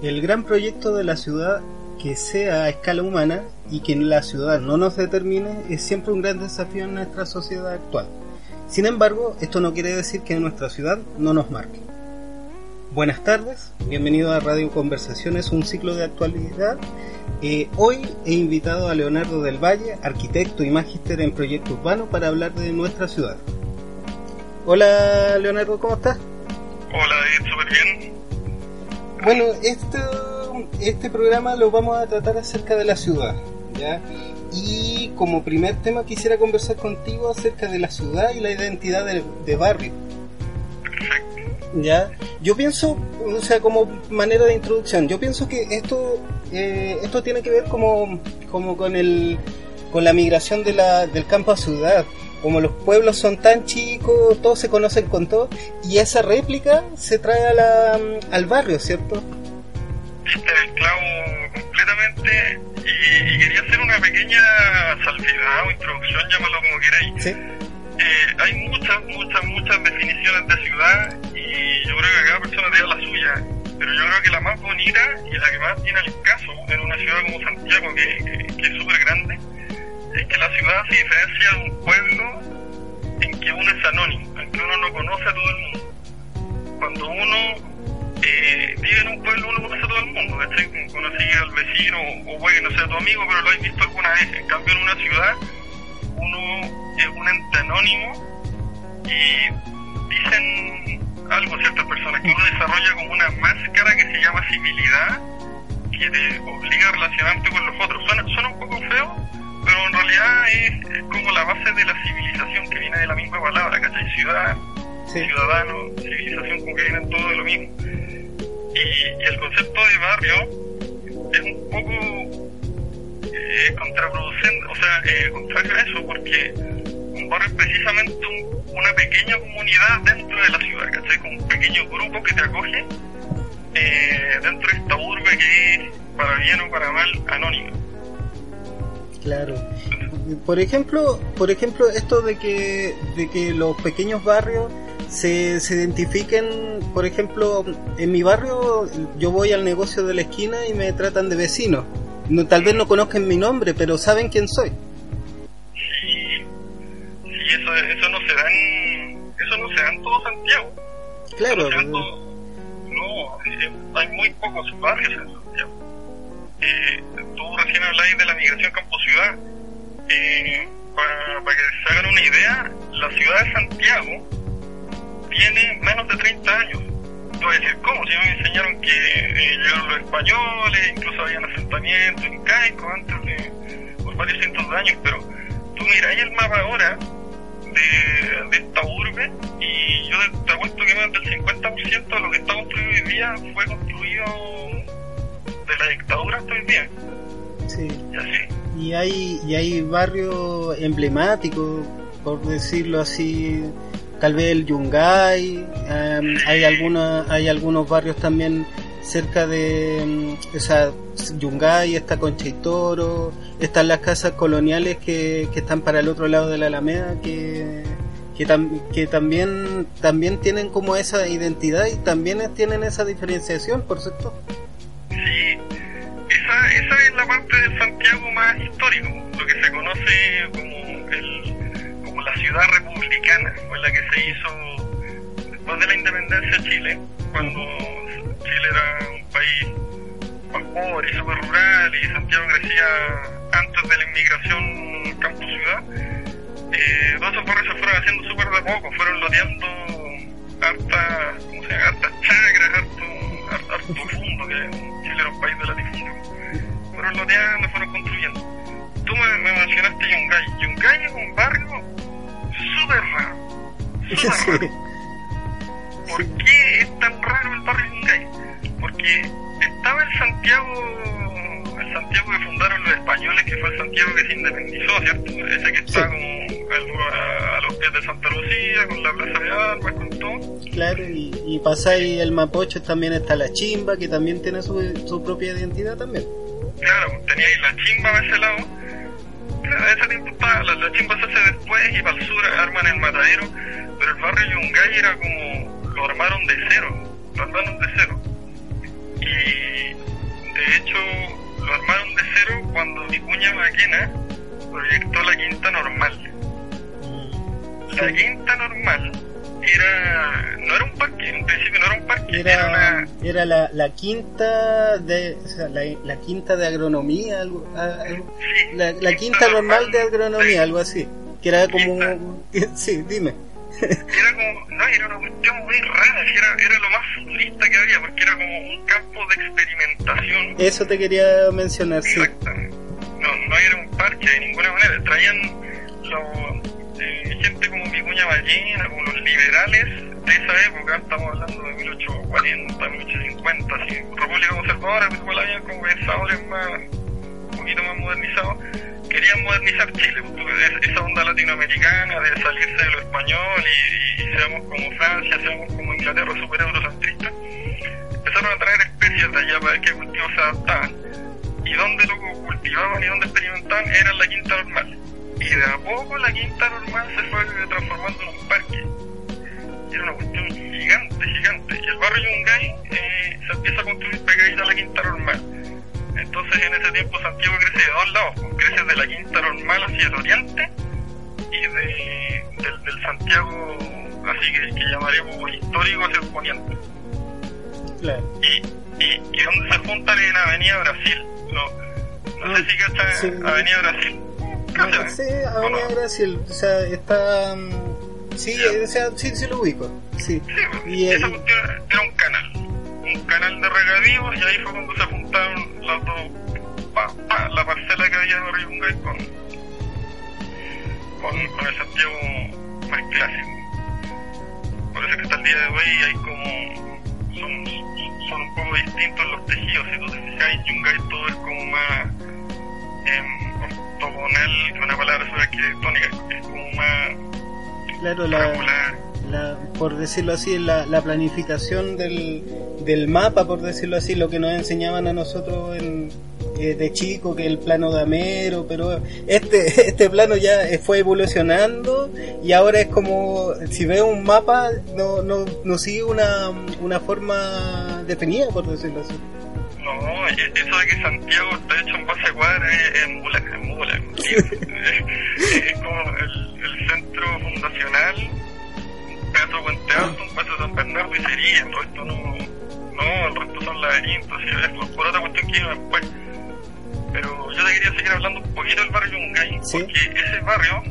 El gran proyecto de la ciudad que sea a escala humana y que la ciudad no nos determine es siempre un gran desafío en nuestra sociedad actual. Sin embargo, esto no quiere decir que nuestra ciudad no nos marque. Buenas tardes, bienvenido a Radio Conversaciones, un ciclo de actualidad. Eh, hoy he invitado a Leonardo del Valle, arquitecto y magíster en proyecto urbano, para hablar de nuestra ciudad. Hola Leonardo, ¿cómo estás? Hola súper bien. Bueno, este, este programa lo vamos a tratar acerca de la ciudad, ¿ya? Y como primer tema quisiera conversar contigo acerca de la ciudad y la identidad de, barrio. ¿Ya? Yo pienso, o sea, como manera de introducción, yo pienso que esto, eh, esto tiene que ver como, como con el, con la migración de la, del campo a ciudad como los pueblos son tan chicos, todos se conocen con todo, y esa réplica se trae a la, al barrio, ¿cierto? el clavo completamente y, quería hacer una pequeña salvedad o introducción, llámalo como queráis. ¿Sí? Eh, hay muchas, muchas, muchas definiciones de ciudad y yo creo que cada persona tiene la suya, pero yo creo que la más bonita y la que más tiene el caso en una ciudad como Santiago, que, que es súper grande, es que la ciudad se diferencia de un pueblo en que uno es anónimo, en que uno no conoce a todo el mundo. Cuando uno eh, vive en un pueblo, uno conoce a todo el mundo, ¿cachai? Conocí al vecino, o puede que no sea tu amigo, pero lo has visto alguna vez. En cambio, en una ciudad, uno es un ente anónimo y dicen algo ciertas personas, que uno desarrolla como una máscara que se llama civilidad, que te obliga a relacionarte con los otros. Suena, suena un poco feo, pero en realidad es, como la base de la civilización que viene de la misma palabra, ¿cachai? Ciudad, ciudadano, civilización, como que vienen todo de lo mismo. Y, el concepto de barrio es un poco eh, contraproducente, o sea, eh, contrario a eso, porque un barrio es precisamente una pequeña comunidad dentro de la ciudad, ¿cachai? Con un pequeño grupo que te acoge eh, dentro de esta urbe que es, para bien o para mal, anónima. Claro. Por ejemplo, por ejemplo, esto de que, de que los pequeños barrios se, se identifiquen, por ejemplo, en mi barrio yo voy al negocio de la esquina y me tratan de vecino. No, tal vez no conozcan mi nombre, pero saben quién soy. Sí, sí eso, eso no se da en, eso no se da en todo Santiago. Claro. no, eh, hay muy pocos barrios en Santiago eh, tú recién habláis de la migración campo-ciudad. Eh, para, que se hagan una idea, la ciudad de Santiago tiene menos de 30 años. Yo voy a decir, ¿cómo? Si me enseñaron que eh, llegaron los españoles, incluso habían asentamientos incaicos antes de por varios cientos de años, pero tú miráis el mapa ahora de, de, esta urbe y yo te apuesto que más del 50% de lo que está construido hoy día fue construido de la dictadura estoy bien. Sí. Y así. Y hay, y hay barrios emblemáticos, por decirlo así, tal vez el Yungay, em, hay, alguna, hay algunos barrios también cerca de em, esa Yungay, está Concha y Toro, están las casas coloniales que, que están para el otro lado de la Alameda, que, que, que también, también tienen como esa identidad y también tienen esa diferenciación, por cierto. Sí, esa, esa es la parte de Santiago más histórico, lo que se conoce como, el, como la ciudad republicana, fue la que se hizo después de la independencia de Chile, cuando Chile era un país más pobre y súper rural y Santiago crecía antes de la inmigración campo-ciudad. Eh, todos esos barrios se fueron haciendo súper de poco, fueron loteando hartas, ¿cómo se llama? hartas chacras, a, a que Chile era un país de la división. Fueron loteando, fueron construyendo. Tú me, mencionaste Yungay. Yungay es un barrio súper raro. Súper raro. ¿Por qué es tan raro el barrio Yungay? Porque estaba el Santiago el Santiago que fundaron los españoles, que fue el Santiago que se independizó, ¿cierto? Ese que está como a, a, los pies de Santa Lucía, con la Plaza de Armas, con todo. Claro, y, y pasáis el Mapocho también está la Chimba, que también tiene su, su propia identidad también. Claro, teníais la Chimba a ese lado. Claro, a ese tiempo está, la, la, Chimba se hace después y para el sur arman el matadero, pero el barrio Yungay era como, lo armaron de cero, lo armaron de cero. Y de hecho lo armaron de cero cuando Vicuña Maquena proyectó la quinta normal. La quinta normal era no era un parque, en principio no era un parque, era, era, una, era la, la, quinta de o sea, la, la, quinta de agronomía, algo, algo sí, la, la, quinta normal de agronomía, sí. algo así, que era como sí, dime. era como, no, era una cuestión muy rara, era, era lo más futurista que había, porque era como un campo de experimentación. Eso te quería mencionar, sí. Exacto. No, no era un parque de ninguna manera, traían los eh, gente como Vicuña Ballena, como los liberales de esa época, estamos hablando de 1840, 1850, así, República Conservadora, pues igual habían como pensadores más, poquito más modernizados, querían modernizar Chile, pues, esa onda latinoamericana de salirse de lo español y, seamos como Francia, seamos como Inglaterra, super eurocentristas, empezaron a traer especies de allá para qué cultivos se adaptaban. Y donde lo cultivaban y donde experimentaban era la quinta normal y de a poco la quinta normal se fue transformando en un parque. Era una cuestión gigante, gigante. Y el barrio Yungay eh, se empieza a construir pegadita a la quinta normal. Entonces en ese tiempo Santiago crece de dos lados, pues, crece de la quinta normal hacia el oriente y de, del, del Santiago así que, que llamaríamos histórico hacia el poniente. Claro. Y, y, y donde se juntan en Avenida Brasil. No, no sé si está sí. Avenida Brasil. No, sí, Avenida Brasil, o sea, está... Sí, sí. O sea, sí, sí lo ubico. Sí. sí y esa cuestión era un canal, un canal de regadío y ahí fue cuando se juntaron las dos, pa, la parcela que había en Oriungay con, con, con el Santiago más clásico. Por eso que hasta el día de hoy hay como, son, un poco distintos los tejidos, si tú te fijas en todo es como más... Eh, ortogonal, una palabra sobre arquitectónica, es como más claro, la, la, por decirlo así, la, la planificación del, del, mapa, por decirlo así, lo que nos enseñaban a nosotros en, eh, de chico, que el plano de Amero, pero este, este plano ya fue evolucionando y ahora es como, si veo un mapa, no, no, no sigue una, una forma definida, por decirlo así. No, eso de que Santiago está hecho en base cuadra es, es mula, es mula. es, es como el, el, centro fundacional, un pedazo Puente Alto, un pedazo de San Bernardo y sería, el resto no, no, el resto son laberintos y es por, otra cuestión que vino después. Pero yo te quería seguir hablando un poquito del barrio Yungay, ¿Sí? porque ese barrio,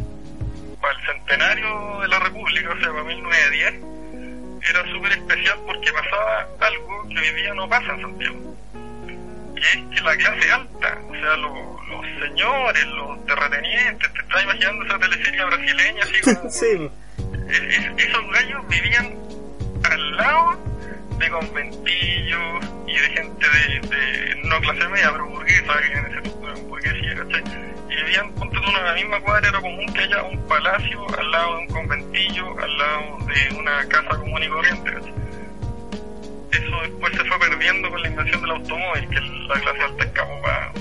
para el centenario de la República, o sea, para 1910, era súper especial porque pasaba algo que hoy día no pasa en Santiago y es que la clase alta, o sea, lo, los señores, los terratenientes, te estás imaginando esa teleserie brasileña así como... sí. es, esos gallos vivían al lado de conventillos y de gente de, de no clase media, pero burguesa, que en ese burguesía, ¿cachai? Y vivían, tú, en la misma cuadra, era común que haya un palacio al lado de un conventillo, al lado de una casa común y corriente, ¿cachai? Eso después se fue perdiendo con la invención del automóvil, que la clase alta escapó para...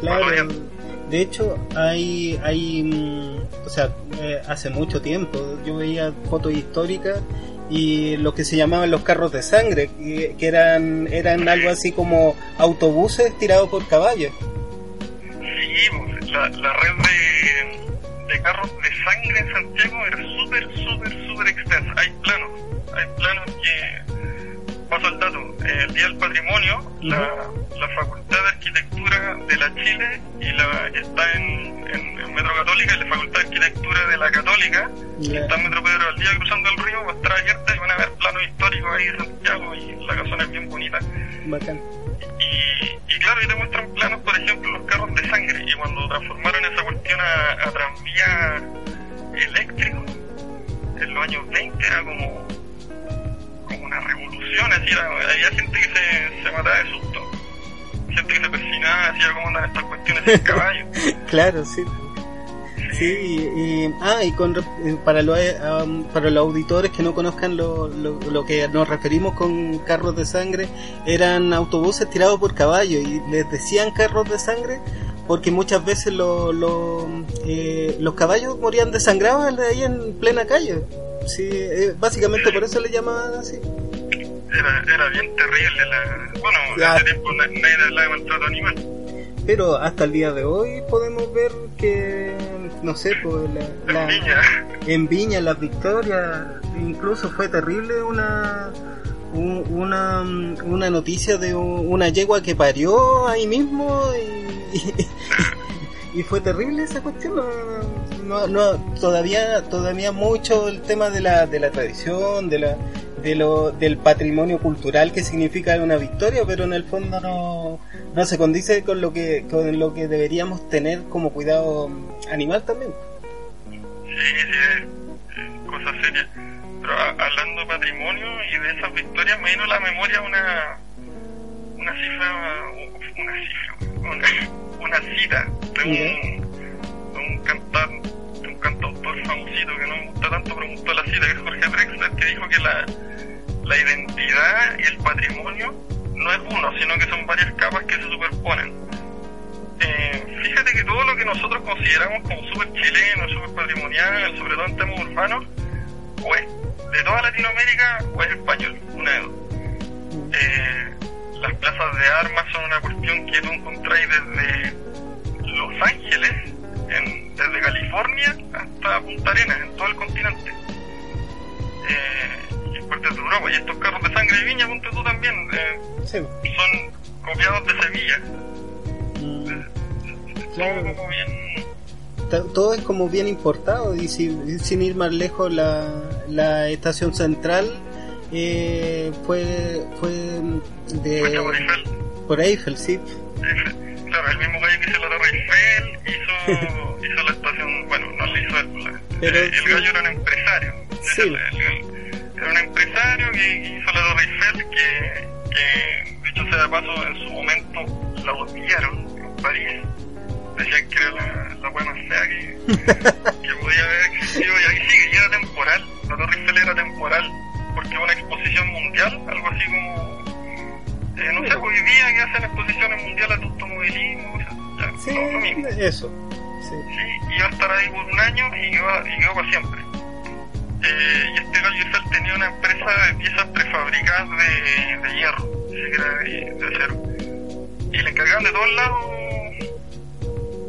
Claro, para de hecho hay, hay o sea, eh, hace mucho tiempo yo veía fotos históricas y lo que se llamaban los carros de sangre, que, que eran, eran algo así como autobuses tirados por caballos. Sí, pues, la, la red de, de carros de sangre en Santiago era súper, súper, súper extensa. Hay planos, hay planos que paso el dato, eh, el Día del Patrimonio, uh -huh. la, la, Facultad de Arquitectura de la Chile y la que está en, en, en, Metro Católica y la Facultad de Arquitectura de la Católica, yeah. que está en Metro Pedro al Día cruzando el río, va a estar abierta y van a ver planos históricos ahí de Santiago y la casona es bien bonita. Bacán. Y, y claro, ahí te muestran planos, por ejemplo, los carros de sangre y cuando transformaron esa cuestión a, a tranvía eléctrico, en los años 20 era como como una revolución, así, había gente que se, se mataba de susto. gente que se persinaba, decía cómo andan estas cuestiones sin caballo. claro, sí. Sí, y, ah, y con, eh, para, los, eh, para los auditores que no conozcan lo, lo, que nos referimos con carros de sangre, eran autobuses tirados por caballo y les decían carros de sangre porque muchas veces lo, eh, los caballos morían desangrados ahí en plena calle. Sí, básicamente por eso le llamaban así. Era, era bien terrible. La... Bueno, en ese tiempo nadie hablaba de maltrato animal. Pero hasta el día de hoy podemos ver que no sé, pues la, en Viña. En Viña, las victorias, incluso fue terrible una una, una noticia de una yegua que parió ahí mismo y, y, fue terrible esa cuestión. No, todavía, todavía mucho el tema de la, de la tradición, de la, de lo, del patrimonio cultural que significa una victoria, pero en el fondo no, no se condice con lo que con lo que deberíamos tener como cuidado animal también. Sí, sí, cosas serias. Pero hablando de patrimonio y de esas victorias, me vino a la memoria una una cifra, una cifra, una cita de un, de un cantante un cantautor famosito que no me gusta tanto, pero me gustó la cita, que es Jorge Drexler, que dijo que la, la identidad y el patrimonio no es uno, sino que son varias capas que se superponen. Eh, fíjate que todo lo que nosotros consideramos como súper chileno, súper patrimonial, sobre todo en temas urbanos, o es de toda Latinoamérica o es español, una de dos. Eh, las plazas de armas son una cuestión que tú encontráis desde Los Ángeles, desde California hasta Punta Arenas, en todo el continente. Eh, partes de Europa. Y estos carros de sangre de viña, ponte tú también, eh, son copiados de Sevilla. Mm. Claro. Todo es como bien importado y sin ir más lejos la, la estación central eh, fue fue de por Eiffel. por Eiffel sí claro el mismo gallo que hizo la Torre Eiffel hizo, hizo la estación bueno no lo hizo él Pero, el, gallo era un empresario sí era un empresario que hizo la Torre Eiffel, que, que dicho sea de paso, en su momento la odiaron en París. Decían que era la, la buena fea que, que podía haber existido y ahí sigue, y era temporal. La Torre Eiffel era temporal porque una exposición mundial, algo así como, eh, no sé, hoy día que hacen exposiciones mundiales de automovilismo, ya, sí, lo mismo. Eso. Sí. sí, iba a estar ahí por un año y iba, y iba para siempre eh, y este gallo tenía una empresa de piezas prefabricadas de, de hierro, de, de acero. Y le encargaban de todos lados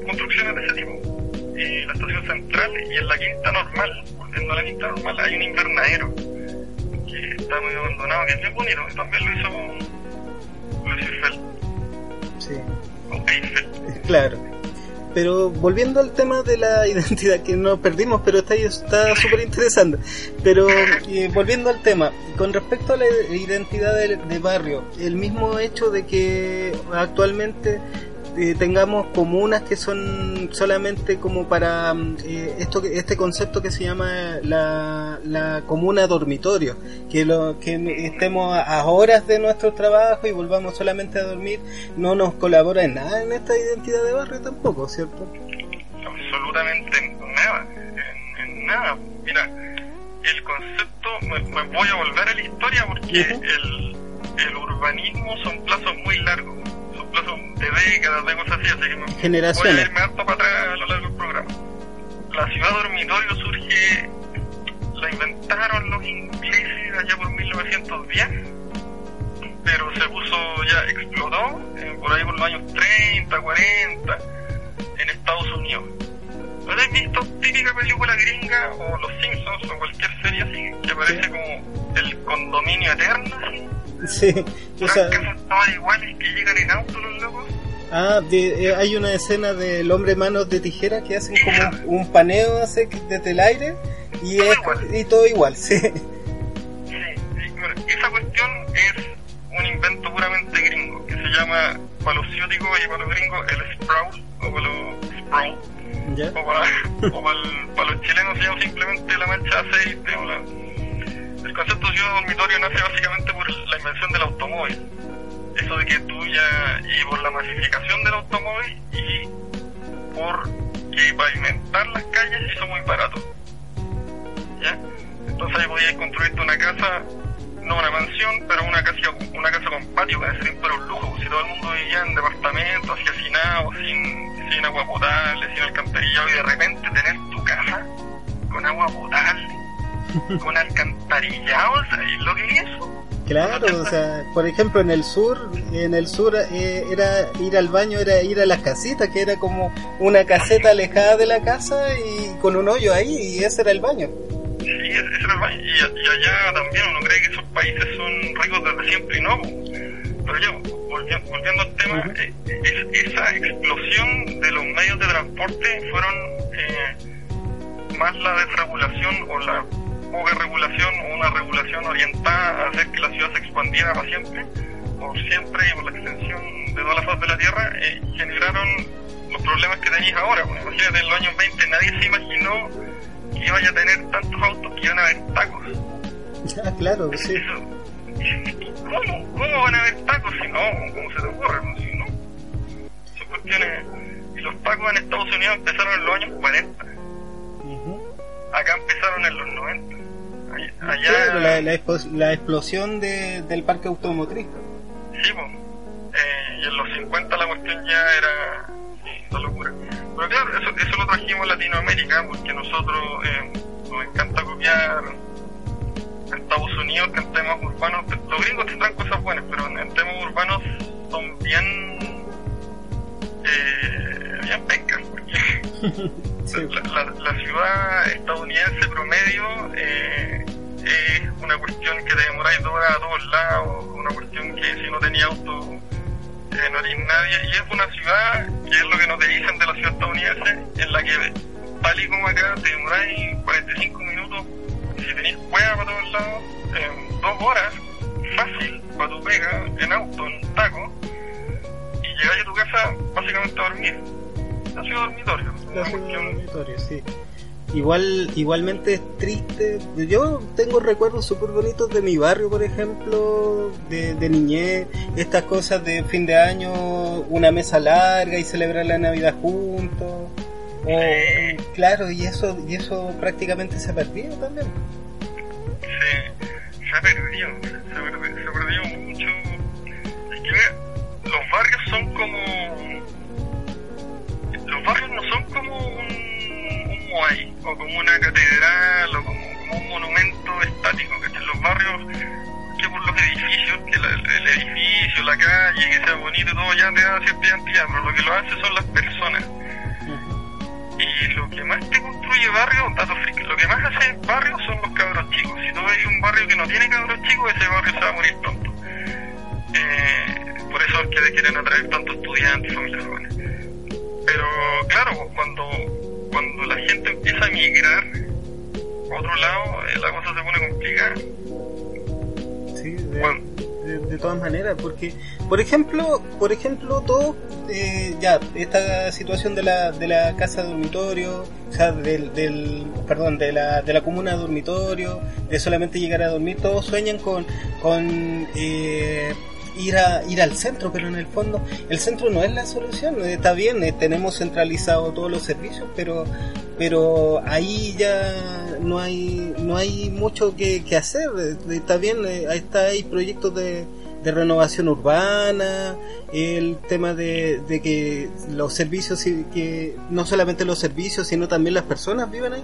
construcciones de ese tipo. Y la estación central y en la quinta normal, volviendo a la quinta normal, hay un invernadero está muy abandonado, que es bien bonito, y también lo hizo, Eiffel. Sí. O Eiffel. Claro. Pero volviendo al tema de la identidad, que nos perdimos, pero está está súper interesante. Pero eh, volviendo al tema, con respecto a la identidad de, de, barrio, el mismo hecho de que actualmente eh, tengamos comunas que son solamente como para eh, esto este concepto que se llama la, la comuna dormitorio que lo que estemos a, horas de nuestro trabajo y volvamos solamente a dormir no nos colabora en nada en esta identidad de barrio tampoco cierto absolutamente nada en, nada. Mira el concepto me, voy a volver a la historia porque el, el urbanismo son plazos muy largos plazo de décadas, de cosas así, así que me Generaciones. voy a irme harto para atrás a lo largo del programa. La ciudad dormitorio surge, la inventaron los ingleses allá por 1910, pero se puso ya, explotó eh, por ahí por los años 30, 40, en Estados Unidos. ¿No has visto típica película gringa o Los Simpsons o cualquier serie así que parece como el condominio eterno? Así? Sí, o sea, iguales que llegan en auto los locos. Ah, eh, hay una escena del hombre manos de tijera que hacen como un paneo hace desde el aire y, todo es, igual. y todo igual, sí. Sí, esa cuestión es un invento puramente gringo que se llama para los ciúticos y para los gringos el sprout o para los sprout. O, para, o para, para, los chilenos se llama simplemente la mancha de aceite o la, el concepto de ciudad dormitorio nace básicamente por la invención del automóvil. Eso de que tú ya, y por la masificación del automóvil y por que pavimentar las calles hizo muy barato. ¿Ya? Entonces ahí podías construirte una casa, no una mansión, pero una casa, una casa con patio, que sería pero un lujo, si todo el mundo vivía en departamentos, así hacinados, sin, sin agua potable, sin alcantarillado, y de repente tener tu casa con agua potable, con alcantarillado, ¿sabes lo que es eso? Claro, o sea, por ejemplo en el sur, en el sur eh, era ir al baño, era ir a las casitas, que era como una caseta alejada de la casa y con un hoyo ahí y ese era el baño. Sí, ese era el baño. Y, allá también uno cree que esos países son ricos desde siempre y no. Pero yo, volviendo, al tema, eh, esa explosión de los medios de transporte fueron eh, más la desregulación o la poca regulación o una regulación orientada a hacer que la ciudad se expandiera para siempre, por siempre y por la extensión de toda la faz de la Tierra, eh, generaron los problemas que tenéis ahora. Pues, imagínate, en los años 20 nadie se imaginó que iba a tener tantos autos que iban a haber tacos. Ya, claro, sí. ¿Cómo? ¿Cómo van a haber tacos si no? ¿Cómo se te ocurre? Si no. Son cuestiones... Y los tacos en Estados Unidos empezaron en los años 40. Acá empezaron en los 90 allá... la, la, explosión de, del parque automotriz. Sí, pues. y en los 50 la cuestión ya era una locura. Pero claro, eso, eso lo trajimos a Latinoamérica porque nosotros eh, nos encanta copiar a Estados Unidos que en temas urbanos, los gringos tendrán cosas buenas, pero en, temas urbanos son bien, eh, bien pencas. la, ciudad estadounidense promedio eh, es una cuestión que te demoráis dos horas a todos lados, una cuestión que si no tenía auto eh, no haréis nadie, y es una ciudad, que es lo que nos dicen de la ciudad estadounidense, en la que tal y como acá te demoráis 45 minutos, si tenéis cueva para todos lados, en dos horas, fácil, para tu pega, en auto, en un taco, y llegáis a tu casa básicamente a dormir. La ciudad dormitorio. La ciudad dormitorio, sí. Igual, igualmente es triste. Yo tengo recuerdos súper bonitos de mi barrio, por ejemplo, de, de, niñez, estas cosas de fin de año, una mesa larga y celebrar la Navidad juntos. claro, y eso, y eso prácticamente se ha perdido también. Sí, se ha perdido, se ha perdido, se ha perdido mucho. Es que los barrios son como. Son como un hay, o como una catedral, o como, un monumento estático, que en los barrios, que por los edificios, que el edificio, la calle, que sea bonito y todo, ya te da cierta identidad, pero lo que lo hace son las personas. Y lo que más te construye barrio, datos lo que más hace barrio son los cabros chicos. Si tú ves un barrio que no tiene cabros chicos, ese barrio se va a morir pronto. Eh, por eso es que quieren atraer tantos estudiantes y familias jóvenes. Pero claro, cuando cuando la gente empieza a migrar a otro lado, eh, la cosa se pone complicada. Sí, de, todas maneras, porque, por ejemplo, por ejemplo, todo, eh, ya, esta situación de la, de la casa dormitorio, o sea, del, del, perdón, de la, de la comuna dormitorio, de solamente llegar a dormir, todos sueñan con, con eh, ir a ir al centro, pero en el fondo el centro no es la solución. Está bien, eh, tenemos centralizado todos los servicios, pero pero ahí ya no hay no hay mucho que, hacer. Eh, está bien, eh, ahí está hay proyectos de, de renovación urbana, el tema de, de que los servicios que no solamente los servicios, sino también las personas viven ahí.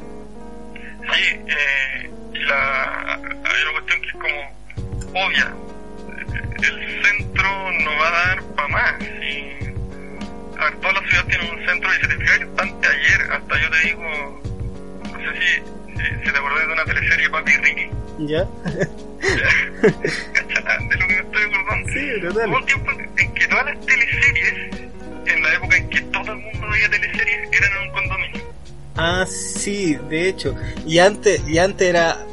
Sí, eh, la, hay una cuestión que es como obvia el centro no va a dar para más. Y, a ver, todas las ciudades tienen un centro y se te fijas bastante ayer, hasta yo te digo, no sé si, si, te acordás de una teleserie Papi Ricky. ¿Ya? de lo que me estoy acordando. Sí, total. Hubo un tiempo en que todas las teleseries, en la época en que todo el mundo veía teleseries, eran en un condominio. Ah, sí, de hecho. Y antes, y antes era,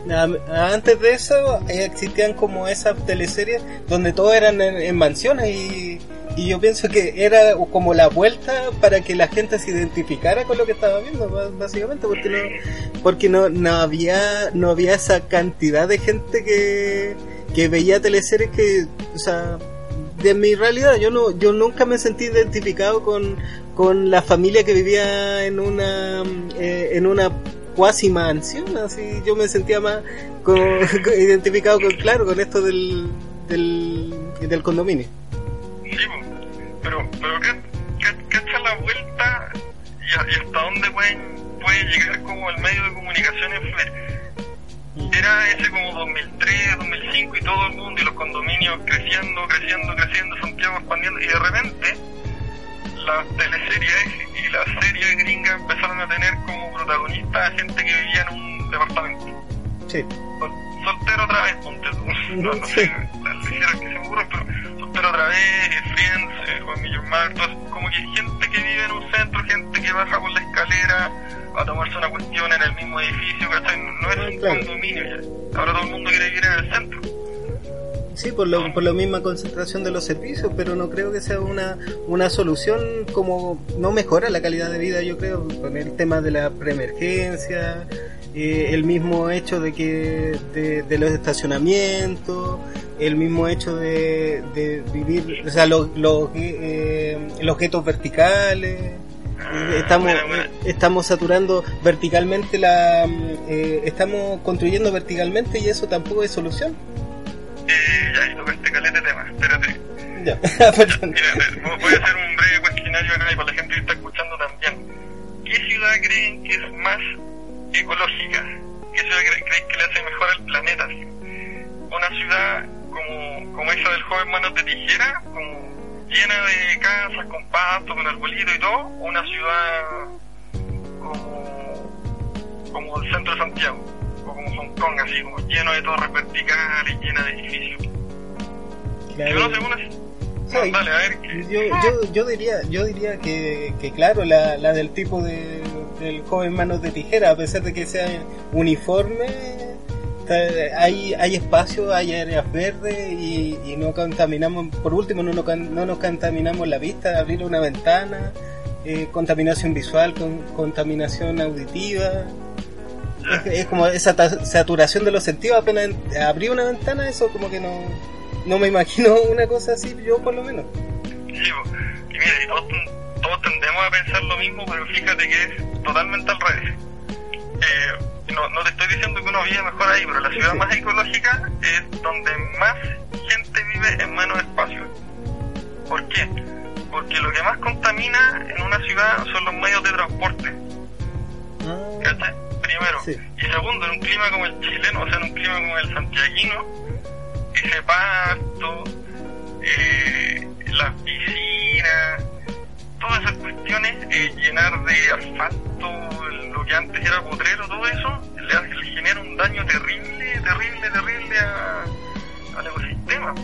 antes de eso existían como esas teleseries donde todo eran en, mansiones y, y, yo pienso que era como la vuelta para que la gente se identificara con lo que estaba viendo, básicamente, porque no, porque no, no había, no había esa cantidad de gente que, que veía teleseries que, o sea, de mi realidad. Yo no, yo nunca me sentí identificado con, con la familia que vivía en una, eh, en una cuasi mansión, así yo me sentía más con, identificado con, claro, con esto del, del, del condominio. Sí, pero, pero ¿qué, qué, qué la vuelta y, hasta dónde pueden, puede llegar como el medio de comunicación? Era ese como 2003, 2005 y todo el mundo y los condominios creciendo, creciendo, creciendo, Santiago expandiendo y de repente las teleseries y las series gringas empezaron a tener como protagonista a gente que vivía en un departamento. Sí. soltero otra vez, ponte tú. No, no sé, las ligeras que se me ocurren, pero soltero otra vez, eh, Friends, eh, Juan Millón como que gente que vive en un centro, gente que baja por la escalera a tomarse una cuestión en el mismo edificio, ¿cachai? No es un condominio ya. Ahora todo el mundo quiere vivir en el centro. Sí, por, lo, por la misma concentración de los servicios, pero no creo que sea una, una solución como no mejora la calidad de vida, yo creo, con el tema de la preemergencia, eh, el mismo hecho de que de, los estacionamientos, el mismo hecho de, de vivir, o sea, los, los, eh, los guetos verticales. Ah, estamos estamos saturando verticalmente la eh, estamos construyendo verticalmente y eso tampoco es solución eh, ya, y tocaste caleta de tema, espérate. Ya, Mira, voy a hacer un breve cuestionario acá y para la gente que está escuchando también. ¿Qué ciudad creen que es más ecológica? ¿Qué ciudad creen que le hace mejor al planeta? Una ciudad como, como esa del joven Manos de Tijera, como llena de casas, con pasto, con arbolito y todo, una ciudad como, como el centro de Santiago como Hong Kong, así como lleno de torres verticales, llena de edificios. Yo no sé, una... dale, a ver, yo, yo, yo diría yo diría que, que claro la, la del tipo de, del joven manos de tijera a pesar de que sea uniforme hay, hay espacio, hay áreas verdes y, no contaminamos, por último no, no, no, nos contaminamos la vista, abrir una ventana, eh, contaminación visual, con, contaminación auditiva, es, como esa saturación de los sentidos apenas abrí una ventana eso como que no no me imagino una cosa así yo por lo menos. Sí y mira todos, todos, tendemos a pensar lo mismo pero fíjate que es totalmente al revés. Eh, no, no te estoy diciendo que uno vive mejor ahí pero la ciudad más ecológica es donde más gente vive en menos espacio. ¿por qué? porque lo que más contamina en una ciudad son los medios de transporte. Ah primero. Y segundo, en un clima como el chileno, o sea, en un clima como el santiaguino, ese pasto, eh, las piscinas, todas esas cuestiones, eh, llenar de asfalto lo que antes era potrero, todo eso, le, genera un daño terrible, terrible, terrible al ecosistema.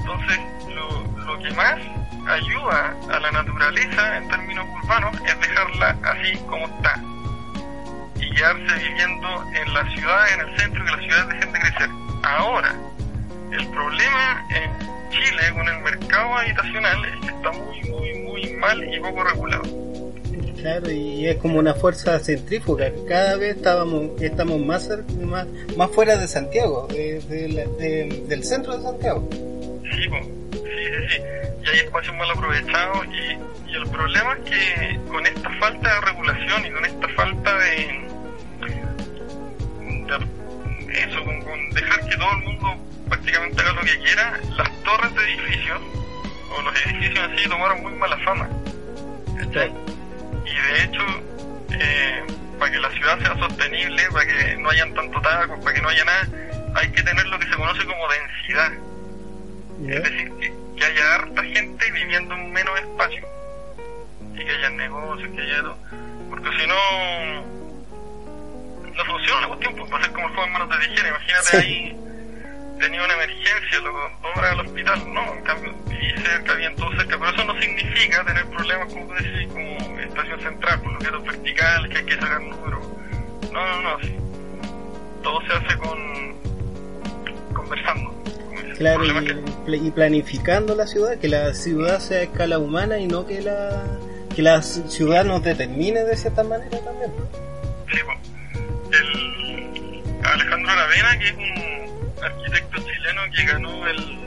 Entonces, lo, lo que más ayuda a la naturaleza en términos urbanos es dejarla así como está y quedarse viviendo en la ciudad, en el centro, que las ciudades dejen de crecer. Ahora, el problema en Chile con el mercado habitacional está muy, muy, muy mal y poco regulado. Claro, y es como una fuerza centrífuga. Cada vez estábamos, estamos más, más, más fuera de Santiago, del centro de Santiago. Sí, sí, sí, sí. Y hay espacios mal aprovechados y, y el problema es que con esta falta de regulación y con esta falta de, eso, con, dejar que todo el mundo prácticamente haga lo que quiera, las torres de edificios, o los edificios así, tomaron muy mala fama. Y de hecho, eh, para que la ciudad sea sostenible, para que no hayan tanto tacos, para que no haya nada, hay que tener lo que se conoce como densidad. Es decir, que, haya harta gente viviendo en menos espacio. Y que haya negocios, que haya todo. Porque si no, no funciona la cuestión, pues va a ser como el juego en manos de tijera. Imagínate ahí, tenía una emergencia, lo horas al hospital, no, en cambio, y cerca, bien todo cerca, pero eso no significa tener problemas, como decís, como estación central, por lo que es vertical, que hay que sacar números. No, no, no, sí. Todo se hace con conversando. Claro, y, planificando la ciudad, que la ciudad sea a escala humana y no que la que la ciudad nos determine de cierta manera también. Sí, pues el Alejandro Aravena, que es un arquitecto chileno que ganó el,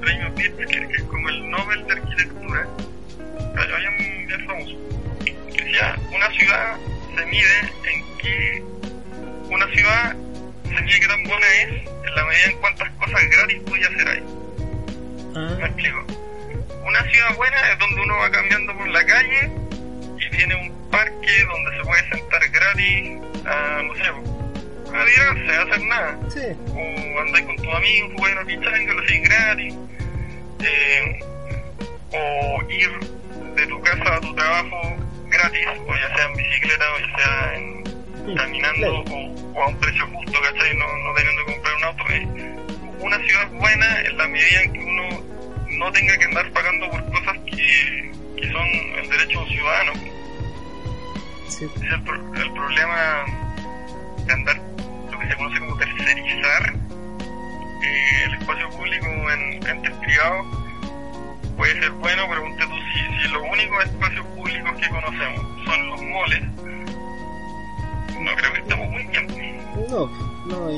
premio Pritzker, que es como el Nobel de Arquitectura, pero bien, bien famoso. Decía, una ciudad se mide en que una ciudad se mide qué tan buena es en la medida en cuántas cosas gratis puede hacer ahí. Ah, Me explico. Una ciudad buena es donde uno va cambiando por la calle y tiene un parque donde se puede sentar gratis a, no sé, a tirarse, a hacer nada. sí. O andáis con tus amigos, jugáis una pichanga, lo hacéis gratis. Eh, o ir de tu casa a tu trabajo gratis, o ya sea en bicicleta o ya sea en, Sí, caminando claro. o, o a un precio justo, ¿cachai? No, no teniendo que comprar un auto. Eh, Una ciudad buena en la medida en que uno no tenga que andar pagando por cosas que, que son el derecho de un ciudadano. Sí. Es el, pro- el problema de andar se conoce como tercerizar eh, el espacio público en entes privados puede ser bueno, ponte tú, si, si los únicos espacios públicos que conocemos son los moles, no creo que estemos muy bien. No,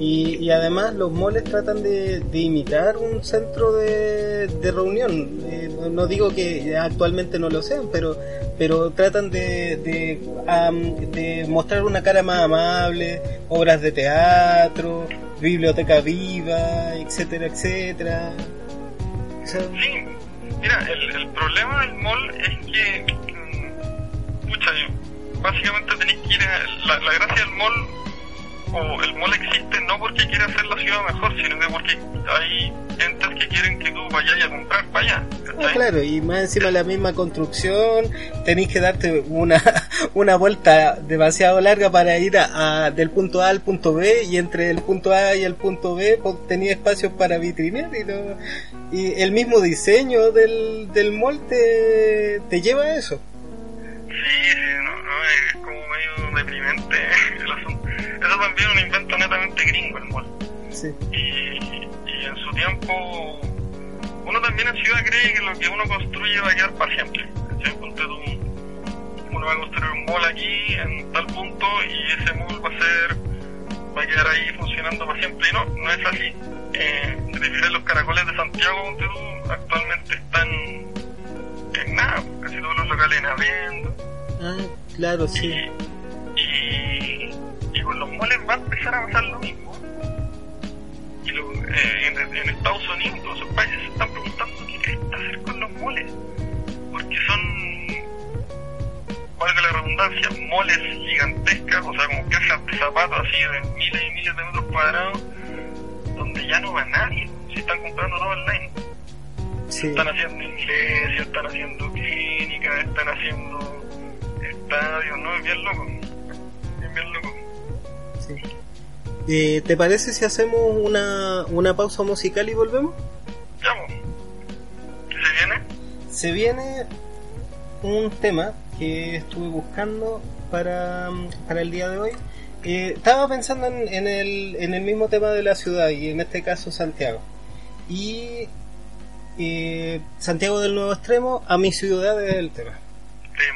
y, y, además los moles tratan de, de imitar un centro de, reunión. Eh, no- digo que actualmente no lo sean, pero pero tratan de, de, am, de mostrar una cara más amable, obras de teatro, biblioteca viva, etcétera, etcétera. Sí, mira, el, el problema del mall es que, mm, pucha, básicamente tenéis que ir a, la, la gracia del mall, o el mall existe no porque quiera hacer la ciudad mejor, sino que porque hay entes que quieren que tú vayas a comprar para allá. Ah, claro, y más encima la misma construcción, tenéis que darte una, una vuelta demasiado larga para ir a, a- del punto A al punto B y entre el punto A y el punto B pues, tenía espacios para vitrinear y, no- y el mismo diseño del, del mall te, te lleva a eso. Sí, sí, no, no, es como medio deprimente. Eso también es un invento netamente gringo el mall. Sí. y, y en su tiempo uno también en ciudad cree que lo que uno construye va a quedar para siempre. Ponte tú, uno va a construir un mall aquí en tal punto y ese mall va a ser va a quedar ahí funcionando para siempre y no, no es así eh, los caracoles de Santiago tú, actualmente están en nada casi todos los locales en abriendo Ah, claro, sí. y, y con los moles va a empezar a pasar lo mismo. Y lo- eh, en, en Estados Unidos, en todos esos países se están preguntando qué cresta hacer con los moles. Porque son, valga la redundancia, moles gigantescas, o sea, como cajas de zapatos así de miles y miles de metros cuadrados, donde ya no va nadie. Se están comprando todo online. sí. Están haciendo iglesias, están haciendo clínicas, están haciendo estadios, ¿no? Es bien loco. Es bien loco. Eh, ¿Te parece si hacemos una, una pausa musical y volvemos? Ya, pues. ¿Qué se viene? se viene un tema que estuve buscando para, para el día de hoy. Eh, estaba pensando en, en el, en el mismo tema de la ciudad y en este caso Santiago. Y eh, Santiago del Nuevo Extremo a mi ciudad es el tema. De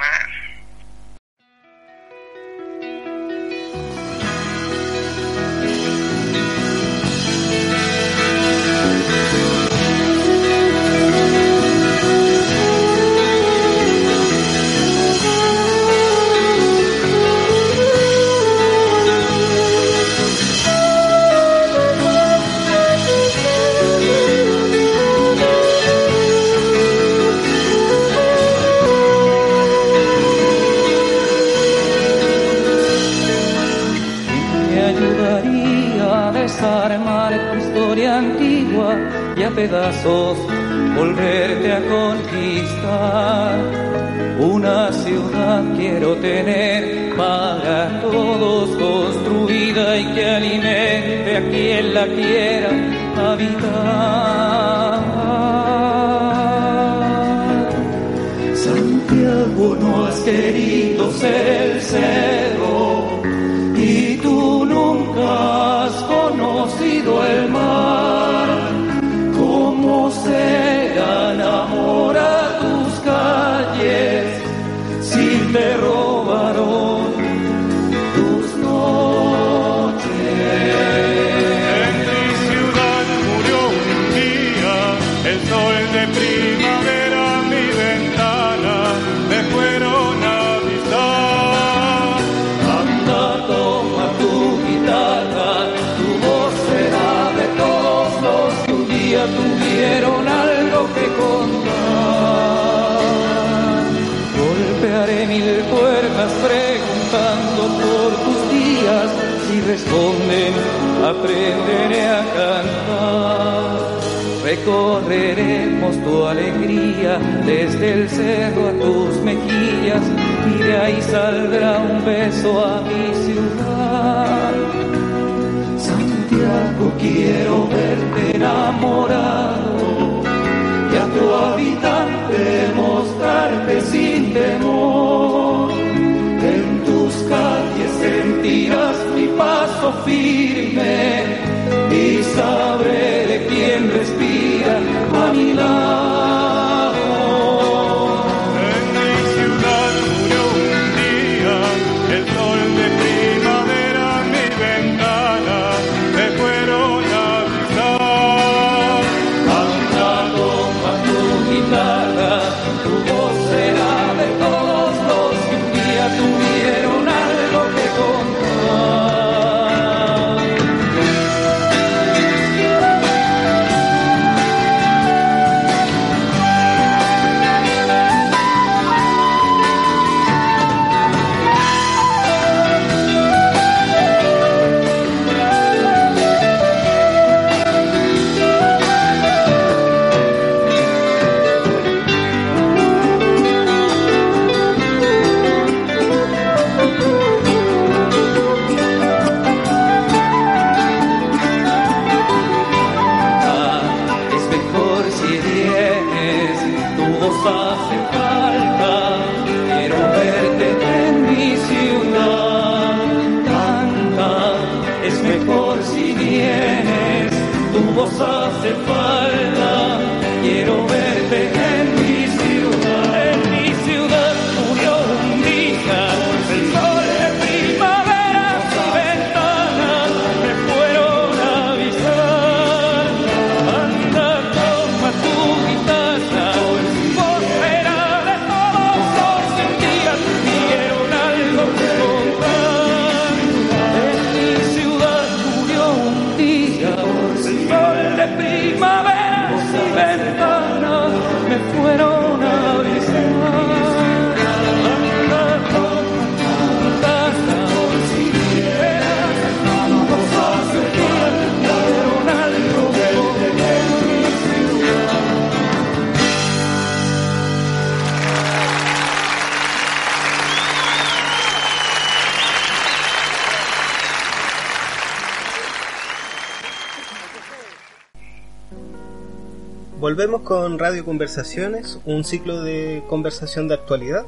Volvemos con Radio Conversaciones, un ciclo de conversación de actualidad.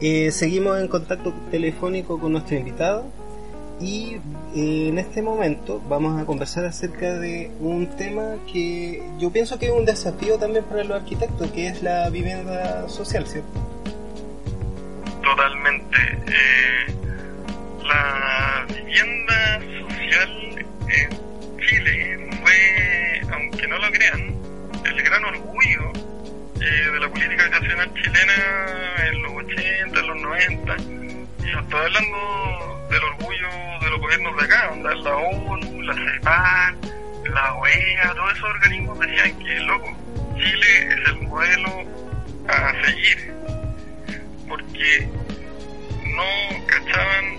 Eh, seguimos en contacto telefónico con nuestra invitada y eh, en este momento vamos a conversar acerca de un tema que yo pienso que es un desafío también para los arquitectos, que es la vivienda social, ¿cierto? Política habitacional chilena en los 80, en los 90. Y yo estoy hablando del orgullo de los gobiernos de acá, donde la ONU, la CEPAL, la OEA, todos esos organismos decían que, loco, Chile es el modelo a seguir. Porque no cachaban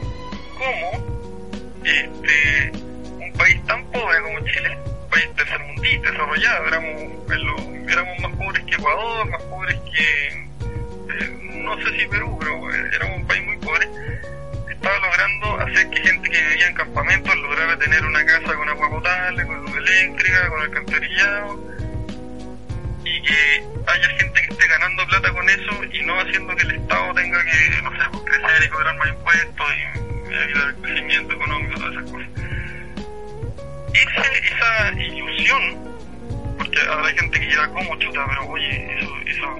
cómo este, un país tan pobre como Chile, un país desarrollado, éramos, lo- éramos más pobres que Ecuador, más pobres que, eh, no sé si Perú, pero eh, éramos un país muy pobre, estaba logrando hacer que gente que vivía en campamentos lograra tener una casa con agua potable, con luz eléctrica, con alcantarillado, y que haya gente que esté ganando plata con eso y no haciendo que el Estado tenga que, no sé, pues, crecer y cobrar más impuestos y ayudar al crecimiento económico, todas esas cosas. Esa ilusión, porque habrá gente que dirá, como chuta? Pero oye, eso, eso,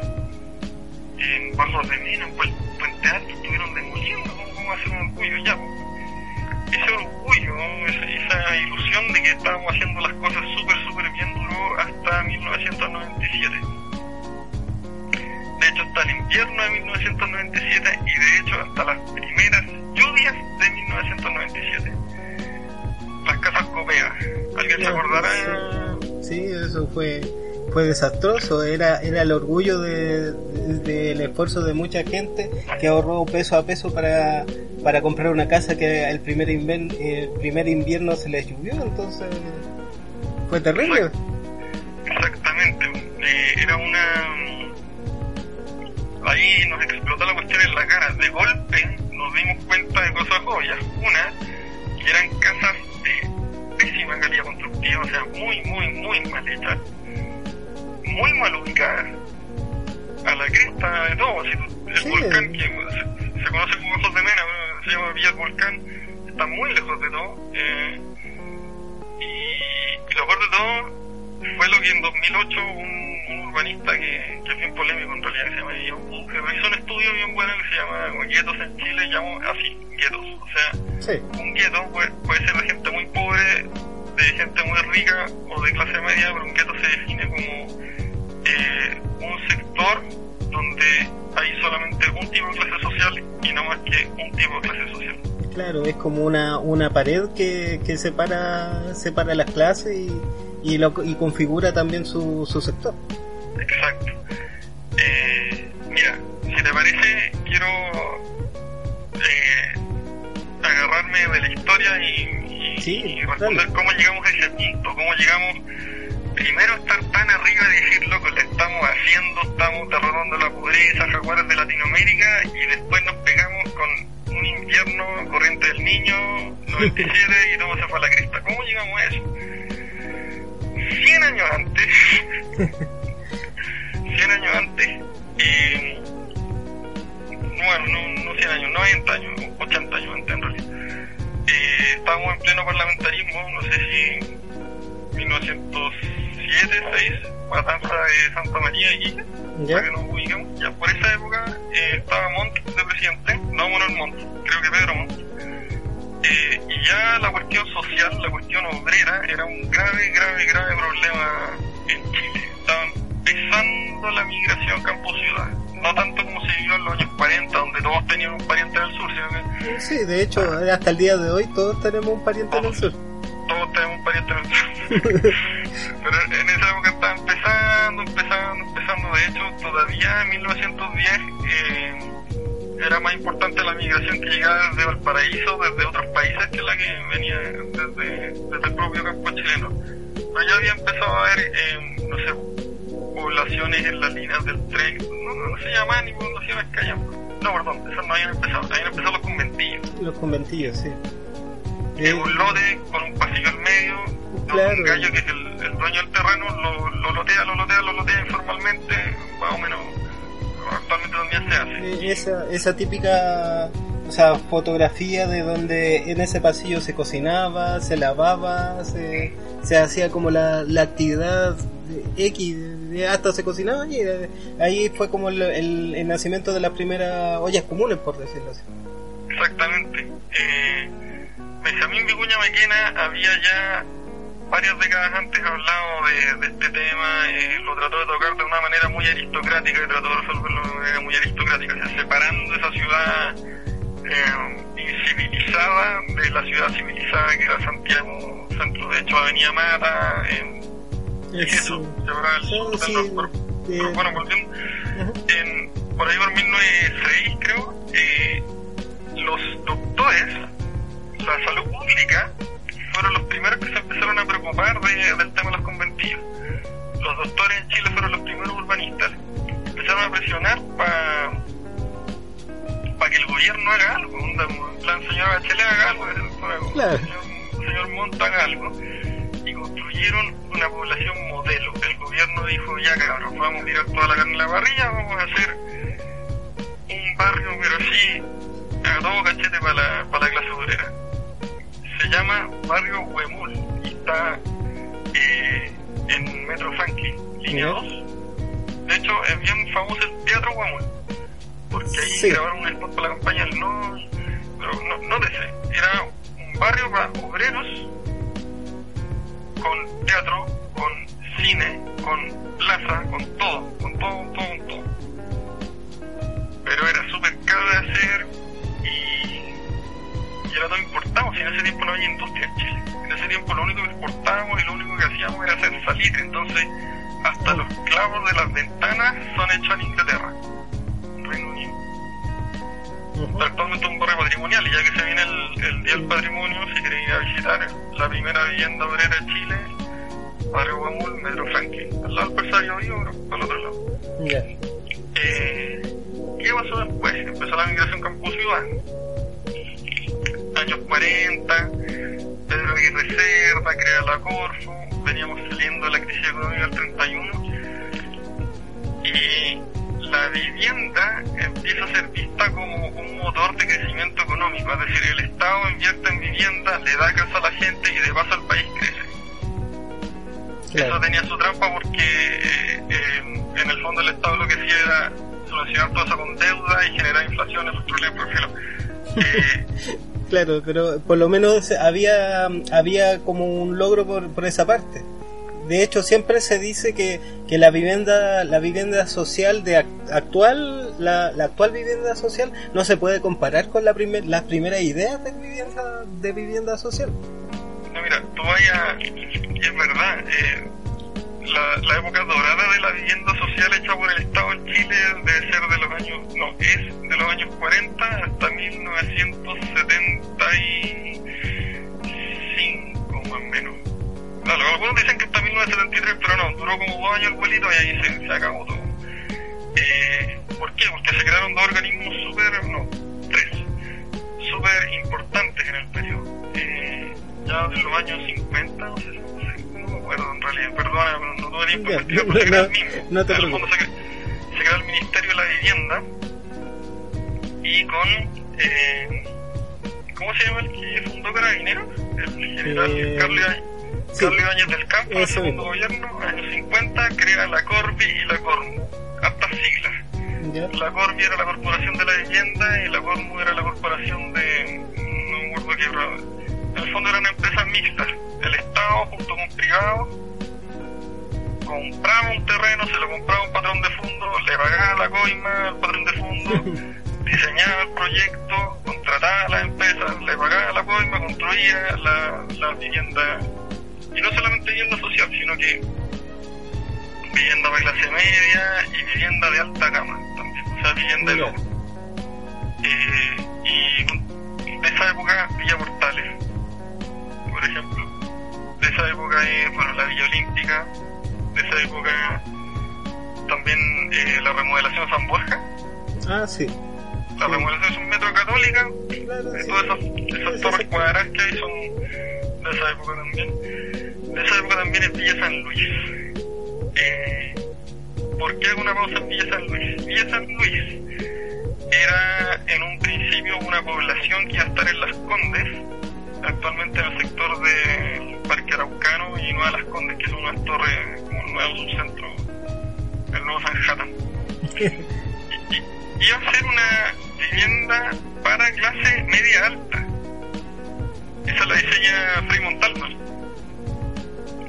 en Bajos de Mina, en Puen- Puente Alto, estuvieron demoliendo, ¿cómo, hacer un orgullo ya? pues?". ese orgullo, esa ilusión de que estábamos haciendo las cosas súper, súper bien duró hasta 1997. De hecho, hasta el invierno de 1997 y de hecho hasta las primeras lluvias de 1997. Las casas copeas. ¿Alguien se acordará? Sí, eso fue fue desastroso. Era era el orgullo de, de- del esfuerzo de mucha gente que ahorró peso a peso para, para comprar una casa que el primer, inven- el primer invierno se les llovió. Entonces fue terrible. Exactamente. Eh, era una... Ahí nos explotó la cuestión en la cara. De golpe nos dimos cuenta de cosas obvias. Una, eran casas de pésima calidad constructiva, o sea, muy, muy, muy mal hechas. Muy mal ubicadas. A la cresta de todo. El Sí. volcán que se, se conoce como Ojos de Mena, se llama Villa del Volcán, está muy lejos de todo. Eh, y, y lo peor de todo fue lo que en 2008 un, un urbanista que, que es bien polémico en realidad, que se llama Guillermo que hizo un estudio bien bueno que se llama Guetos en Chile, llamó así, guetos. O sea, Sí, un gueto puede, puede ser de gente muy pobre, de gente muy rica o de clase media, pero un gueto se define como eh, un sector donde hay solamente un tipo de clase social y no más que un tipo de clase social. claro, es como una, una pared que, que separa, separa las clases y, y, lo, y configura también su, su sector. Exacto. Eh, mira, si te parece, quiero eh, agarrarme de la historia y, y- Sí, y responder dale. cómo llegamos a ese punto, cómo llegamos primero a estar tan arriba y decir, loco, le estamos haciendo, estamos derrotando la pobreza, jaguares de Latinoamérica y después nos pegamos con un invierno, corriente del niño, 97 y todo se fue a la cresta. ¿Cómo llegamos a eso? 100 años antes. 100 años antes, eh, bueno, no, no 100 años, 90 años, 80 años antes en realidad, eh, estábamos en pleno parlamentarismo, no sé si 1907, 6, matanza de Santa María y Quilla, ¿Ya? que nos ubiquemos, ya por esa época eh, estaba Montt de presidente, no Manuel Montt, creo que Pedro Montt, eh, y ya la cuestión social, la cuestión obrera, era un grave, grave, grave problema en Chile. Estaba empezando la migración campo-ciudad. No tanto como se vivió en los años 40, donde todos tenían un pariente en el sur, sino que Sí, de hecho, hasta el día de hoy todos tenemos un pariente en el sur. todos tenemos un pariente en el sur. Pero en esa época estaba empezando, empezando, empezando. De hecho, todavía en 1910 eh, era más importante la migración que llegaba desde Valparaíso, desde otros países, que la que venía desde, desde el propio campo chileno. Pero ya había empezado a haber, eh, no sé, poblaciones en las líneas del tren. No, no, no se llamaban ni poblaciones que hayan. No, perdón, esas no habían empezado. Habían empezado los conventillos. Los conventillos, sí. Eh, Eh, un lote con un pasillo al medio, Claro. un gallo que es el, el dueño del terreno lo, lo lotea, lo lotea, lo lotea informalmente, más o menos actualmente también se hace. eh, esa, esa típica o sea, fotografía de donde en ese pasillo se cocinaba, se lavaba, se, se hacía como la, la actividad de X, de- hasta se cocinaba y eh, ahí fue como el, el- el nacimiento de las primeras ollas comunes, por decirlo así. Exactamente. Eh, Benjamín Vicuña Maquena había ya varias décadas antes hablado de, de este tema, eh, lo trató de tocar de una manera muy aristocrática y trató de resolverlo de una manera muy aristocrática, o sea, separando esa ciudad eh, incivilizada de la ciudad civilizada que era Santiago Centro. De hecho, Avenida Mata, eh, Es, eso, el sí, pero- pero eh, bueno, volviendo, en, por ahí por 1906 creo, eh, los doctores, la salud pública, fueron los primeros que se empezaron a preocupar de- del tema de los conventillos. Los doctores en Chile fueron los primeros urbanistas. Empezaron a presionar para que el gobierno haga algo. En plan, señora Bachelet haga algo, señor, Claro. señor Montt haga algo. Y construyeron una población modelo. El gobierno dijo, ya cabrón, vamos a tirar toda la carne en la parrilla, vamos a hacer un barrio, pero así, a todo cachete para la, para la clase obrera. Se llama Barrio Huemul y está eh, en Metro Franklin, línea Ya. 2. De hecho, es bien famoso el Teatro Huemul, porque ahí Sí. grabaron un spot para la campaña del no, pero no, no de ese, era un barrio para obreros, con teatro, con cine, con plaza, con todo, con todo, con todo, con todo. Pero era súper caro de hacer era todo importado, si en ese tiempo no había industria en Chile. En ese tiempo lo único que exportábamos y lo único que hacíamos era hacer salitre, entonces hasta los clavos de las ventanas son hechos en Inglaterra, Reino Unido. Actualmente es un barrio patrimonial y ya que se viene el, el Día del Patrimonio, si queréis ir a visitar la primera vivienda obrera de Chile, barrio Guamul, Metro Franklin, al lado del Persario Vivo, pero al otro lado. Ya. Eh, ¿Qué pasó después? Empezó la migración campo-ciudad. Años 40, Pedro Aguirre Cerda crea la Corfo, veníamos saliendo de la crisis económica del 31 y la vivienda empieza a ser vista como un motor de crecimiento económico, es decir, el Estado invierte en vivienda, le da casa a la gente y de paso el país crece. Eso tenía su trampa porque eh, eh, en el fondo el Estado lo que hacía era solucionar todo eso con deuda y generar inflación, esos problemas por filo. Claro, pero por lo menos había, había como un logro por, por esa parte. De hecho, siempre se dice que, que la vivienda la vivienda social de ac- actual la, actual vivienda social no se puede comparar con la primer, las primeras ideas de vivienda de vivienda social. No, mira, tú vayas, es verdad, eh, la, la época dorada de la vivienda social hecha por el Estado en Chile debe ser de los años, no, es de los años 40 hasta 1975 más o menos. Claro, algunos dicen que hasta 1973, pero no, duró como dos años el vuelito y ahí se, acabó todo. Eh, ¿Por qué? Porque se crearon dos organismos súper, no, tres, súper importantes en el periodo. Eh, ya de los años 50, no sé, no acuerdo en realidad, perdona, no tuve tiempo de investigar, no, pero se crea el mismo. no te en el fondo se, cre- se crea el Ministerio de la Vivienda y con, eh, ¿cómo se llama el que fundó Carabineros? El general Eh, Carlos sí, Carlos Ibáñez del Campo, en el segundo gobierno, años 50, crea la Corvi y la Cormu, hartas siglas. La Corvi era la Corporación de la Vivienda y la Cormu era la Corporación de... no me acuerdo qué. En el fondo eran empresas mixtas. El Estado junto con privados compraba un terreno, se lo compraba un patrón de fondo, le pagaba la coima al patrón de fondo, diseñaba el proyecto, contrataba a las empresas, le pagaba la coima, construía la, la vivienda, y no solamente vivienda social, sino que vivienda para clase media y vivienda de alta gama también, o sea, vivienda de lujo. Eh, y de esa época Villa Portales, por ejemplo, de esa época es, bueno, la Villa Olímpica, de esa época también eh, la remodelación San Borja, Ah, sí. la Sí. remodelación es un metro católica, Claro, todas esas, torres cuadradas que hay son de esa época también. De esa época también es Villa San Luis. Eh, ¿Por qué hago una pausa en Villa San Luis? Villa San Luis era en un principio una población que iba a estar en Las Condes, actualmente en el sector del Parque Araucano y Nueva Las Condes, que unas torres, como un nuevo subcentro, el nuevo Sanhattan. Y- y- iba a ser una vivienda para clase media alta. Esa la diseña Frei Montalbán.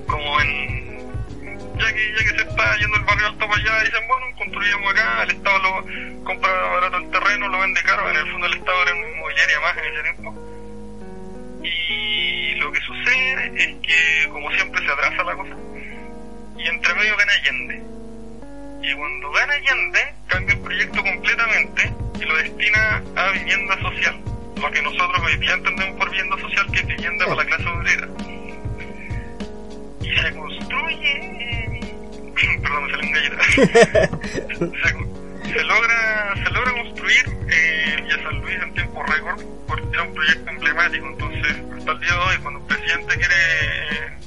Como en. Ya que, ya que se está yendo el barrio alto para allá, dicen, bueno, construyamos acá, el Estado lo compra barato el terreno, lo vende caro, en el fondo el Estado era una inmobiliaria más en ese tiempo. Y lo que sucede es que, como siempre, se atrasa la cosa. Y entre medio gana Allende. Y cuando gana Allende, cambia el proyecto completamente y lo destina a vivienda social. Lo que nosotros hoy día entendemos por vivienda social, que es vivienda para la clase obrera. Y se construye. Perdón, me salió un galleta. se, se logra se logra construir eh, Villa San Luis en tiempo récord porque era un proyecto emblemático entonces hasta el día de hoy cuando un presidente quiere eh,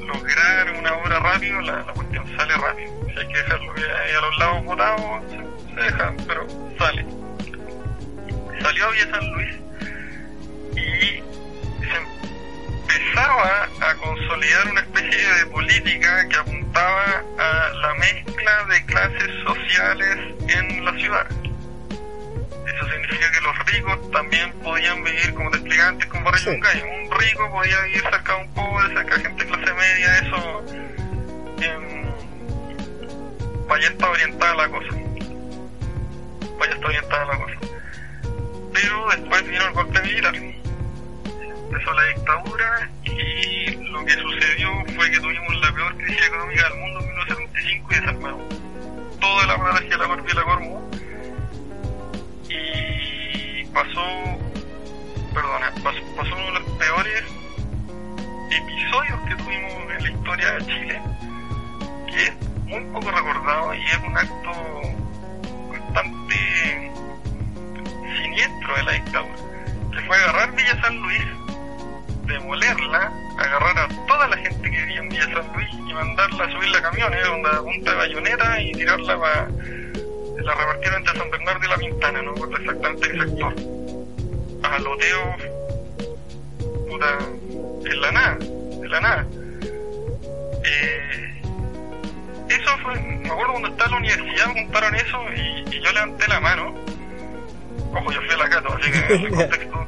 lograr una obra rápido la, cuestión sale rápido. Si hay que dejarlo hay a los lados botados se, se deja pero sale. Salió Villa San Luis y empezaba a consolidar una especie de política que apuntaba a la mezcla de clases sociales en la ciudad. Eso significa que los ricos también podían vivir, como te explicaba antes, con barrio Sí. Un rico podía vivir cerca de un pobre, cerca de gente de clase media, eso... para allá está orientada la cosa. Allá está orientada la cosa. Pero después vino el golpe militar. Empezó la dictadura y lo que sucedió fue que tuvimos la peor crisis económica del mundo en 1975 y desarmamos el aparato de la Corpi y la Cormu y pasó, perdona, pasó, pasó uno de los peores episodios que tuvimos en la historia de Chile, que es muy poco recordado y es un acto bastante siniestro de la dictadura, que fue agarrar Villa San Luis, demolerla, agarrar a toda la gente que vivía en Villa San Luis y mandarla a subirla a camiones, una punta de bayoneta y tirarla para la repartieron entre San Bernardo y La Pintana, no recuerdo exactamente qué sector. A loteo, puta, en la nada, en la nada. Eh, eso fue, me acuerdo cuando estaba en la universidad me contaron eso y, y yo levanté la mano. Ojo, yo fui a la Cato, así que en el contexto.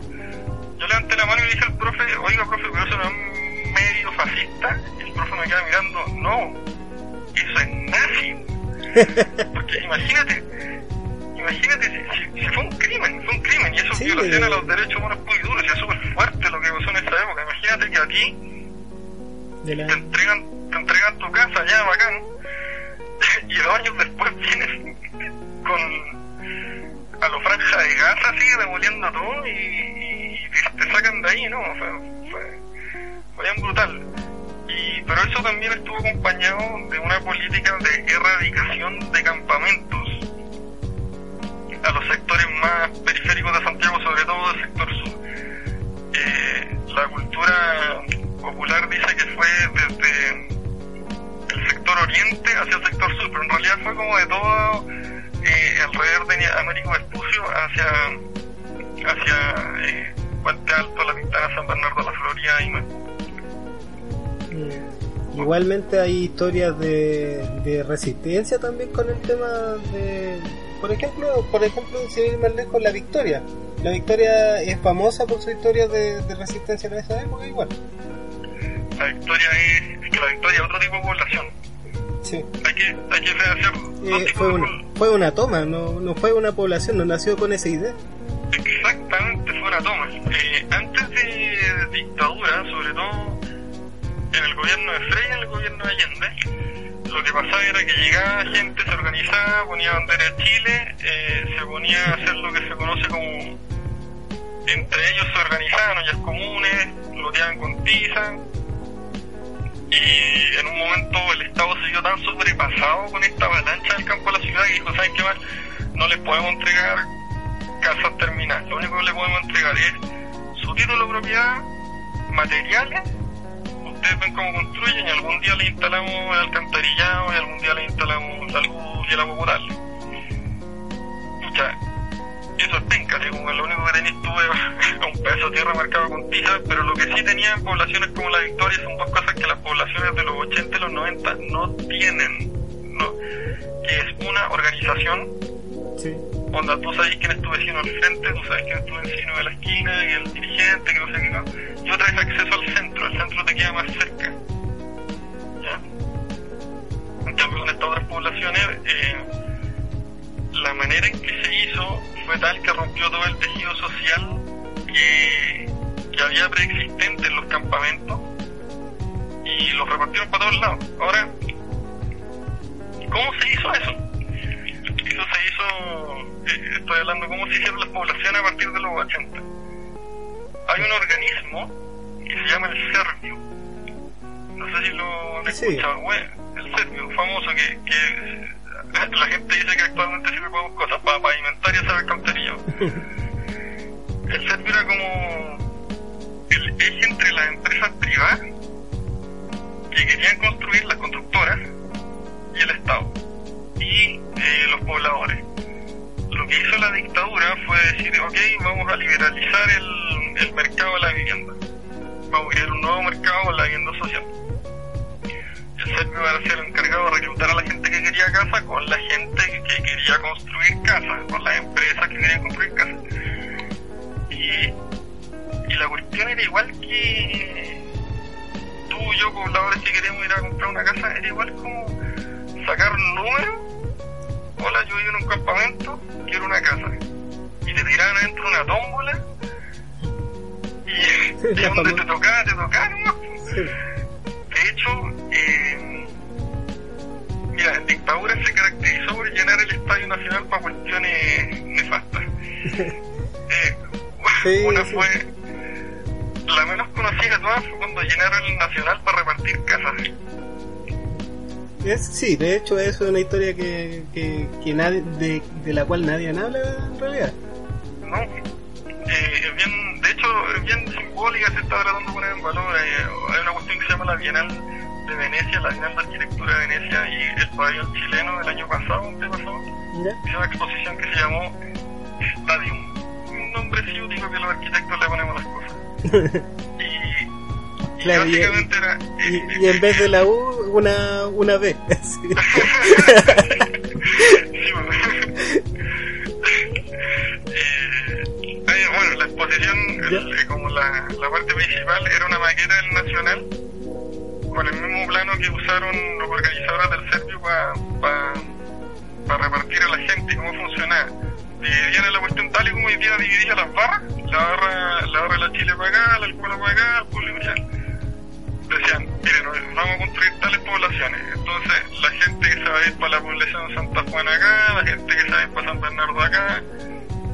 Yo levanté la mano y le dije al profe, oiga profe, pero eso no es medio fascista. Y el profe me queda mirando, no, eso es nazi. Porque imagínate, imagínate si, si- fue un crimen, fue un crimen, y eso es Sí, violación eh. a los derechos humanos muy duros, y es súper fuerte lo que pasó en esa época. Imagínate que a ti la... te entregan, te entregan tu casa ya bacán, y dos años después vienes con a los franja de Gaza así demoliendo todo y, y te sacan de ahí, ¿no? Fue, fue, fue bien brutal. Y, pero eso también estuvo acompañado de una política de erradicación de campamentos a los sectores más periféricos de Santiago, sobre todo del sector sur. Eh, la cultura popular dice que fue desde el sector oriente hacia el sector sur, pero en realidad fue como de todo eh, alrededor de Américo Vespucio hacia, hacia eh, Puente Alto, La Pintana, San Bernardo, La Florida y Maipú. Mm. Igualmente hay historias de, de resistencia también con el tema de, por ejemplo, por ejemplo, sin ir más lejos, la Victoria. La Victoria es famosa por su historia de, de resistencia en esa época igual. La Victoria es, es que la Victoria es otro tipo de población. Sí. Hay que, hay que hacer Eh, fue, una, fue una toma, no, no fue una población, no nació con esa idea. Exactamente, fue una toma. Eh, antes de dictadura, sobre todo en el gobierno de Frey y en el gobierno de Allende, lo que pasaba era que llegaba gente, se organizaba, ponía bandera de Chile, eh, se ponía a hacer lo que se conoce como. Entre ellos se organizaban ollas comunes, loteaban con tiza. Y en un momento el Estado se vio tan sobrepasado con esta avalancha del campo a la ciudad que dijo: ¿Saben qué más? No les podemos entregar casas terminadas. Lo único que le podemos entregar es su título de propiedad, materiales. Ustedes ven cómo construyen y algún día le instalamos el alcantarillado y algún día le instalamos la luz y el agua potable. Eso es penca, que lo único que tenéis tú es un pedazo de tierra marcado con tiza, pero lo que sí tenían poblaciones como la Victoria son dos cosas que las poblaciones de los 80 y los 90 no tienen. No, que es una organización Sí. Onda, tú sabes quién es tu vecino al frente, tú sabes quién es tu vecino de la esquina y el dirigente, que no sé qué. ¿no? Y otra es acceso al centro, el centro te queda más cerca. ¿Ya? En cambio, con estas otras poblaciones, eh, la manera en que se hizo fue tal que rompió todo el tejido social que, que había preexistente en los campamentos y los repartieron para todos lados. Ahora, ¿cómo se hizo eso? Eso se hizo, eh, estoy hablando cómo se hicieron las poblaciones a partir de los 80. Hay un organismo que se llama el Servio. No sé si lo han Sí. escuchado. Bueno, el Servio, famoso, que, que la gente dice que actualmente sirve para dos cosas, para pavimentar y hacer alcantarillado. el Servio era como el eje entre las empresas privadas que querían construir las constructoras y el Estado y eh, los pobladores. Lo que hizo la dictadura fue decir, ok, vamos a liberalizar el, el mercado de la vivienda. Vamos a crear un nuevo mercado de la vivienda social. El serbio va a ser encargado de reclutar a la gente que quería casa con la gente que quería construir casa, con las empresas que querían construir casa. Y, y la cuestión era igual que tú y yo, pobladores que queríamos ir a comprar una casa, era igual como sacar un número. Hola, yo vivo en un campamento, quiero una casa. Y te tiraban adentro una tómbola. Y, y donde te tocaba, te nomás. Sí. De hecho, eh, mira, dictadura se caracterizó por llenar el Estadio Nacional para cuestiones nefastas. Eh, Sí, una sí. fue, la menos conocida de todas fue cuando llenaron el Nacional para repartir casas. Es, sí, de hecho es una historia que, que, que nadie, de, de la cual nadie habla en realidad. ¿no? Eh, es bien, de hecho, es bien simbólica, se está tratando de poner en valor. eh, hay una cuestión que se llama la Bienal de Venecia, la Bienal de Arquitectura de Venecia y el pabellón chileno del año pasado, antepasado, ¿Ya? hizo una exposición que se llamó Stadium. Un nombre ciútico que los arquitectos le ponemos las cosas. Y, y Claro, y- básicamente era... Y, y en vez de la U, una, una B. Sí. Eh, bueno, la exposición, el- eh, como la, la parte principal, era una maqueta del Nacional con el mismo plano que usaron los organizadores del Servio para repartir a la gente cómo funcionaba. Dividían la cuestión tal y como hoy día dividía las barras, la barra, la barra de la Chile para acá, la escuela para acá, el librial decían, miren, vamos a construir tales poblaciones. Entonces, la gente que se va a ir para la población de Santa Juana acá, la gente que se va a ir para San Bernardo acá,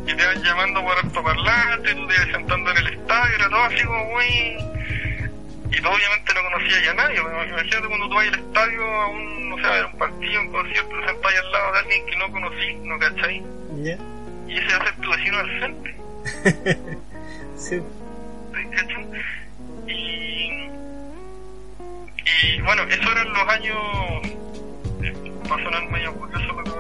y te van llamando por altoparlante, tú te ibas sentando en el estadio, era todo así como muy... Y tú obviamente no conocías ya a nadie, imagínate cuando tú vas al estadio a un, no sé, a ver un partido, un concierto, te sentás al lado de alguien que no conocí, ¿no cachai? ¿Ya? Y ese va a ser tu vecino al frente. Sí. ¿cachai? Y, y bueno, eso eran los años, eh, va a sonar medio curioso, medio,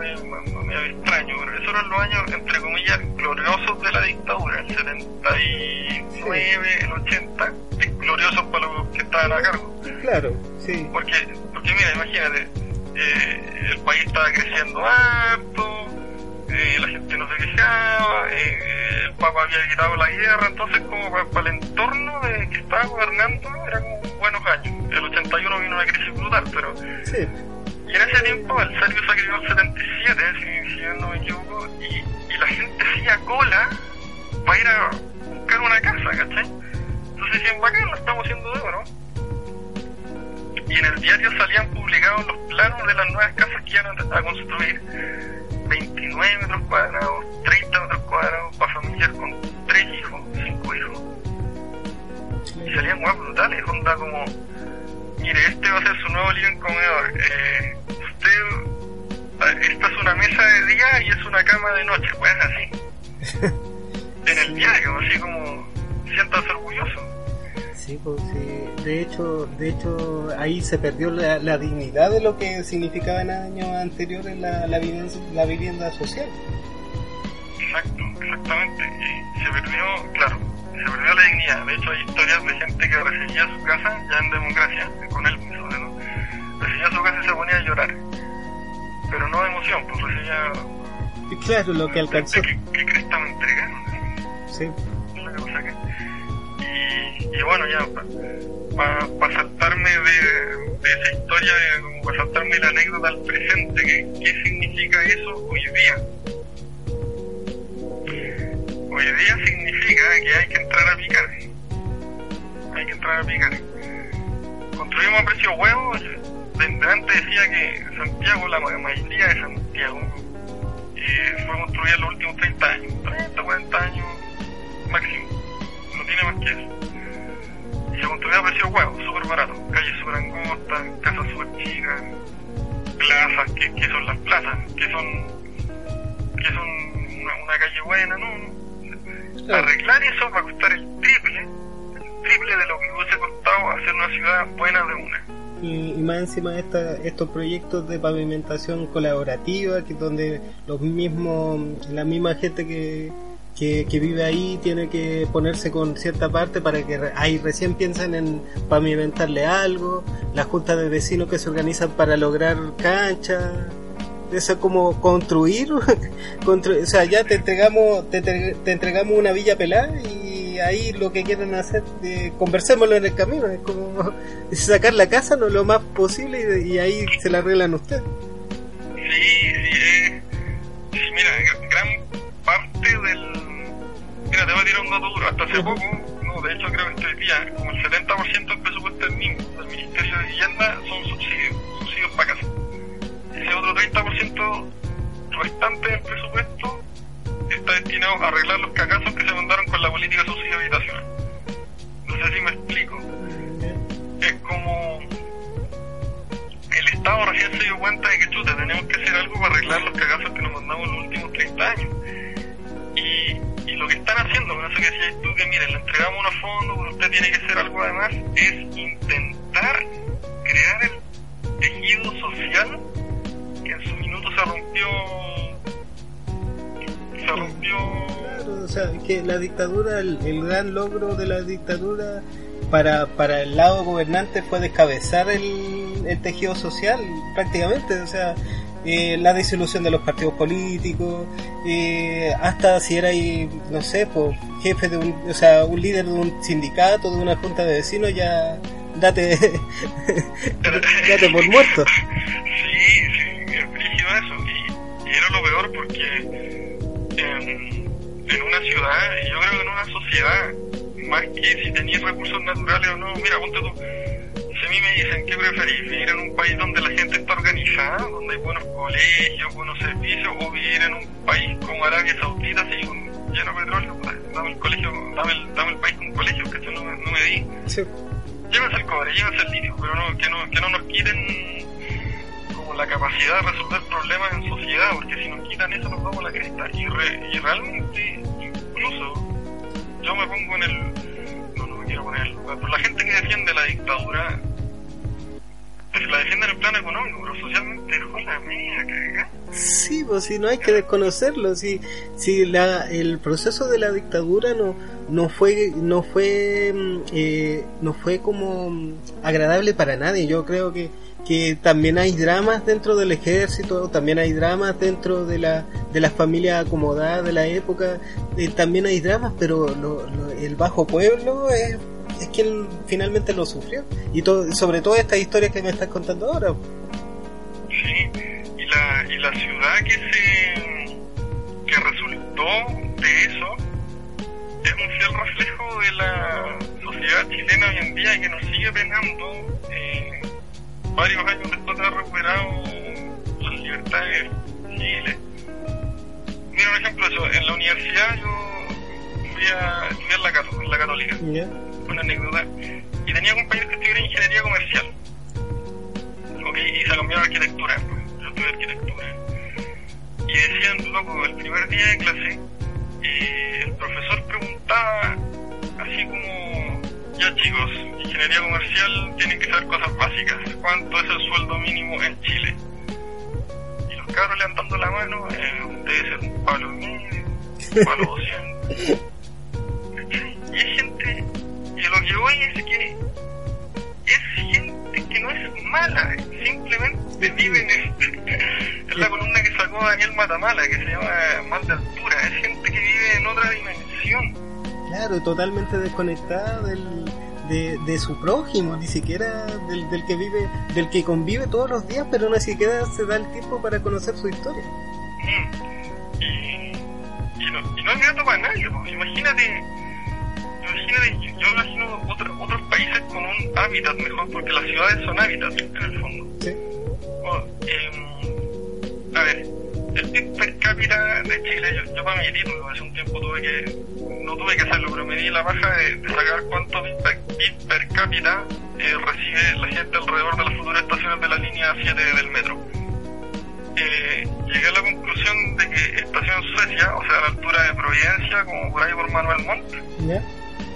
medio- extraño, pero esos eran los años, entre comillas, gloriosos de la dictadura, el 79, el 80, eh, gloriosos para los que estaban a cargo. Claro, sí. Porque, porque mira, imagínate, eh, el país estaba creciendo harto, eh, la gente no se quejaba, eh, el Papa había quitado la guerra, entonces como para, el entorno de que estaba gobernando eran como buenos años. El 81 vino una crisis brutal, pero... Sí. Y en ese tiempo el Sergio se crió el 77, si, si yo no me equivoco, y, y la gente hacía cola para ir a buscar una casa, ¿cachai? Entonces decían, bacán, lo estamos haciendo de oro. Y en el diario salían publicados los planos de las nuevas casas que iban a, a construir. 29 metros cuadrados, 30 metros cuadrados para familias con 3 hijos, 5 hijos. Y salían guapos brutales, onda como, mire, este va a ser su nuevo living comedor. Eh, usted, eh, esta es una mesa de día y es una cama de noche, pues así. En el diario, así como, siéntase orgulloso. Sí, pues sí. De hecho, de hecho, ahí se perdió la, la dignidad de lo que significaba en años anteriores la, la, vivienda, la vivienda social. Exacto, exactamente. Y se perdió, claro, se perdió la dignidad. De hecho, hay historias de gente que recibía su casa, ya en democracia, con él sobre todo, recibía su casa y se ponía a llorar. Pero no de emoción, pues recibía... Claro, lo que alcanzó. ¿Qué, qué cresta me entregaron? Sí. Que... Y, bueno, ya, para saltarme de, esa historia, como para saltarme la anécdota al presente, que, ¿qué significa eso hoy día? Hoy día significa que hay que entrar a picar. Hay que entrar a picar. Construimos a precio huevo. Desde antes decía que Santiago, la ma- mayoría de Santiago, eh, fue construida en los últimos 30 años. 30, 40 años máximo. No tiene más que eso. Y se construyó a precio huevo, súper barato. Calles súper angostas, casas súper chicas, plazas, ¿qué, qué son las plazas? ¿Qué son, qué son una, una calle buena? No. Claro. Arreglar eso va a costar el triple, el triple de lo que hubiese costado hacer una ciudad buena de una. Y, y más encima esta, estos proyectos de pavimentación colaborativa, que donde los mismos, la misma gente que, que, vive ahí tiene que ponerse con cierta parte para que ahí recién piensan en pavimentarle algo, las juntas de vecinos que se organizan para lograr canchas, eso es como construir, constru- o sea, ya te entregamos, te, entre- te entregamos una villa pelada y ahí lo que quieren hacer, eh, conversémoslo en el camino, es como sacar la casa no lo más posible y, y ahí se la arreglan ustedes. Te voy a tirar un dato duro. Hasta hace poco, no, de hecho creo que este día, como el 70% del presupuesto del, Ministerio de Vivienda son subsidios, subsidios para casa. Ese otro 30% restante del presupuesto está destinado a arreglar los cagazos que se mandaron con la política de subsidio habitacional. No sé si me explico. Es como el Estado recién se dio cuenta de que chuta, tenemos que hacer algo para arreglar los cagazos que nos mandamos en los últimos 30 años. Y, y lo que están haciendo, con eso que decías tú, que miren, le entregamos unos fondos, pero usted tiene que hacer algo además, es intentar crear el tejido social que en su minuto se rompió. Se rompió. Claro, o sea, que la dictadura, el, gran logro de la dictadura para, para el lado gobernante fue descabezar el, el tejido social prácticamente, o sea, eh, la disolución de los partidos políticos, eh, hasta si era, no sé, pues, jefe de un, o sea, un líder de un sindicato, de una junta de vecinos, ya date, date por muerto. Sí, sí, es brígido eso. Y, y era lo peor porque en, en una ciudad, y yo creo que en una sociedad, más que si tenías recursos naturales o no, mira, ponte tú. A mí me dicen que preferís vivir en un país donde la gente está organizada, donde hay buenos colegios, buenos servicios, o vivir en un país como Arabia Saudita, así con lleno de petróleo, dame el colegio, dame el, dame el país con colegio, que no, me- no me di. Sí. Llévense el cobre, llévense el litio, pero no, que, no, que no nos quiten como la capacidad de resolver problemas en sociedad, porque si nos quitan eso nos vamos a la cresta. Y, re- y realmente, incluso, yo me pongo en el... No, no me quiero poner en el lugar, pero la gente que defiende la dictadura, pues la defiende en el plano económico, pero socialmente dejó la media cagada. Sí, pues si no hay que desconocerlo, si, si la, el proceso de la dictadura no, no fue, no fue, mm, eh, no fue como mm, agradable para nadie. Yo creo que, que también hay dramas dentro del ejército, también hay dramas dentro de la, de las familias acomodadas de la época, eh, también hay dramas, pero lo- lo- el bajo pueblo es, es quien finalmente lo sufrió. Y todo, sobre todo estas historias que me estás contando ahora. Sí, y la, y la ciudad que se que resultó de eso es un fiel reflejo de la sociedad chilena hoy en día y que nos sigue penando eh, varios años después de haber recuperado las libertades civiles. Mira un ejemplo de eso, en la universidad yo fui a estudiar la, la católica. Una anécdota. Y tenía compañeros que estudiaban ingeniería comercial. Ok, y se cambiaron a arquitectura. Yo estudié arquitectura. Y decían, loco, el primer día de clase, eh, el profesor preguntaba, así como, ya chicos, ingeniería comercial tienen que saber cosas básicas. ¿Cuánto es el sueldo mínimo en Chile? Y los cabros levantando la mano, eh, debe ser un palo medio, un palo 200. Y hay gente, y lo que voy es que es gente que no es mala, simplemente vive en, en la columna que sacó Daniel Matamala, que se llama Mal de Altura, es gente que vive en otra dimensión. Claro, totalmente desconectada del, de, de su prójimo, ni siquiera del, del que vive, del que convive todos los días, pero ni siquiera se da el tiempo para conocer su historia. Mm. Y, y, no, y no es grato para nadie, pues. imagínate, imagínate, yo, yo imagino otro- otros países con un hábitat mejor, porque las ciudades son hábitats en el fondo. Sí. Oh, em, a ver, el PIB per cápita de Chile, yo, yo para título hace un tiempo tuve que, no tuve que hacerlo, pero me di la baja de, de sacar cuánto PIB per, PIB per cápita eh, recibe la gente alrededor de las futuras estaciones de la línea 7 del metro. Eh, llegué a la conclusión de que Estación Suecia, o sea, a la altura de Providencia, como por ahí por Manuel Montt, ¿Ya?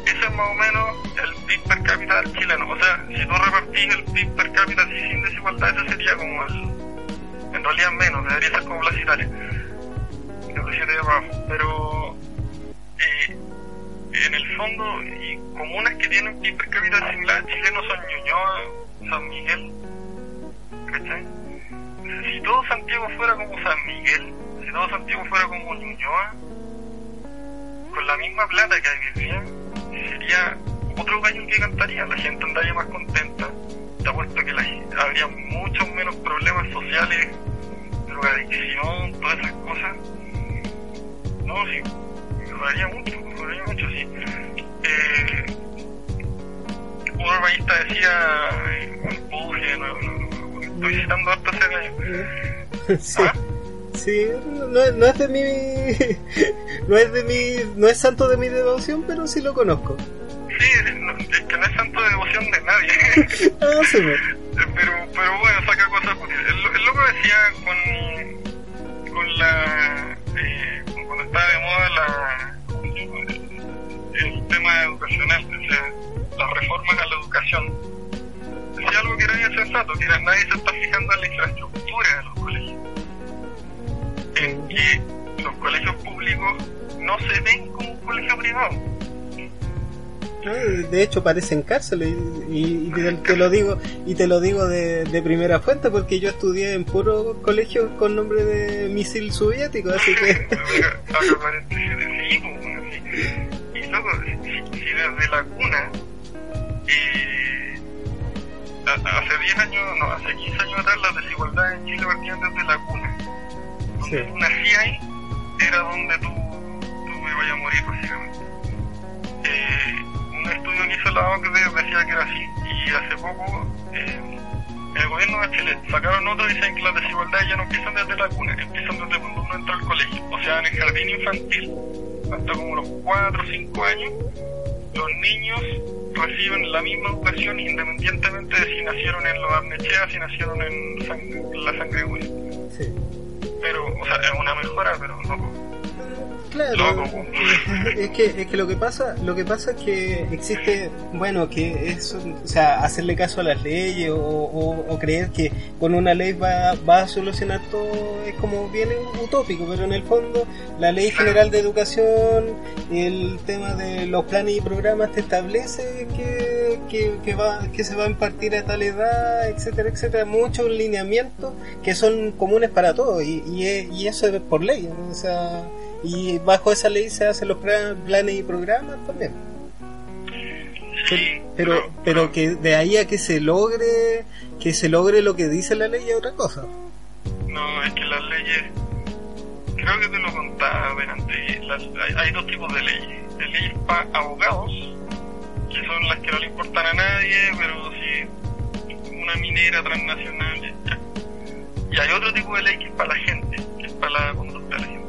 Ese es más o menos el PIB per cápita del chileno. O sea, si tú repartís el PIB per cápita sin desigualdad, ese sería como el. En realidad menos, debería ser como Plaza Italia. Pero. eh, en el fondo, y comunas que tienen PIB per cápita similar a chileno son Ñuñoa, San Miguel. ¿Cachai? Si todo Santiago fuera como San Miguel, si todo Santiago fuera como Ñuñoa, con la misma plata que hay hoy sería otro gallo que cantaría, la gente andaría más contenta, te apuesto que la, habría muchos menos problemas sociales, drogadicción, todas esas cosas. No, sí, mejoraría mucho, mejoraría mucho, sí. Eh, un urbanista decía, no, no, no, estoy citando harto ese gallo. Sí. ¿Ah? Sí, no, no es de mi. No es de mi. No es santo de mi devoción, pero sí lo conozco. Sí, no, es que no es santo de devoción de nadie. Ah, sí, me- pero, pero bueno, saca cosas útiles. El, el loco decía con, con la. Eh, cuando estaba de moda la, el tema educacional, o sea, las reformas a la educación. Decía algo que era bien sensato, que era, nadie se está fijando en la infraestructura de los colegios. En que los colegios públicos no se ven como un colegio privado. Ah, De hecho, parecen cárceles y, y- te, te lo digo y te lo digo de, de primera fuente porque yo estudié en puro colegio con nombre de misil soviético, así que. Y loco, si, desde la cuna, eh, a- hace 10 años, no, hace 15 años atrás las desigualdades en Chile partían desde la cuna. Sí. tú nacías ahí, era donde tú, tú ibas a morir, básicamente. Eh, un estudio que hizo la OCDE decía que era así, y hace poco, eh, el gobierno de Chile sacaron otro y dicen que las desigualdades ya no empiezan desde la cuna, empiezan desde cuando uno entra al colegio. O sea, en el jardín infantil, hasta como los 4 o 5 años, los niños reciben la misma educación independientemente de si nacieron en los Arnechea, si nacieron en, sang- la sangre Güey. sí. Pero, o sea, es una mejora, pero no. Claro, Loco, es que, es que lo que pasa, lo que pasa es que existe, bueno, que es, o sea, hacerle caso a las leyes o, o- o creer que con una ley va, va a solucionar todo es como bien utópico, pero en el fondo la ley general de educación, el tema de los planes y programas te establece que, que, que va, que se va a impartir a tal edad, etcétera, etcétera, muchos lineamientos que son comunes para todos y, y, y eso es por ley, ¿no? o sea, y bajo esa ley se hacen los planes y programas también. Sí, Pero, pero que de ahí a que se logre, que se logre lo que dice la ley es otra cosa. No, es que las leyes, creo que te lo contaba delante, las- hay, hay dos tipos de leyes. De leyes para abogados, que son las que no le importan a nadie, pero si una minera transnacional, ya. Y hay otro tipo de ley que es para la gente, que es para la conducta de la gente.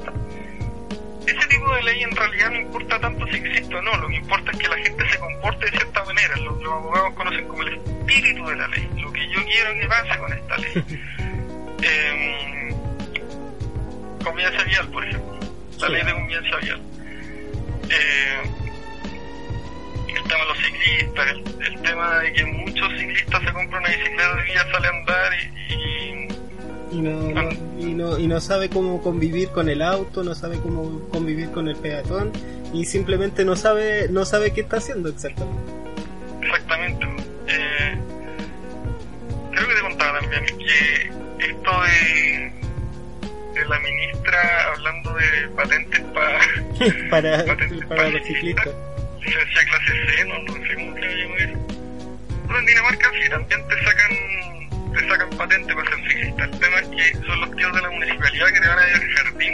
Ese tipo de ley en realidad no importa tanto si existe o no, lo que importa es que la gente se comporte de cierta manera. Lo que los abogados conocen como el espíritu de la ley, lo que yo quiero que pase con esta ley. eh, convivencia vial, por ejemplo. La Sí. ley de convivencia vial. Eh, el tema de los ciclistas, el, el tema de que muchos ciclistas se compran una bicicleta y ya sale a andar y, y Y no, y no, y no sabe cómo convivir con el auto, no sabe cómo convivir con el peatón y simplemente no sabe, no sabe qué está haciendo exactamente. Exactamente. Eh, creo que te contaba también que esto de, de la ministra hablando de patentes para para, los ciclistas. Licencia clase C, no, no sé cómo se llama eso. Bueno, en Dinamarca sí, también te sacan, te sacan patente para ser ciclista. El tema es que son los tíos de la municipalidad que te van a ir al jardín.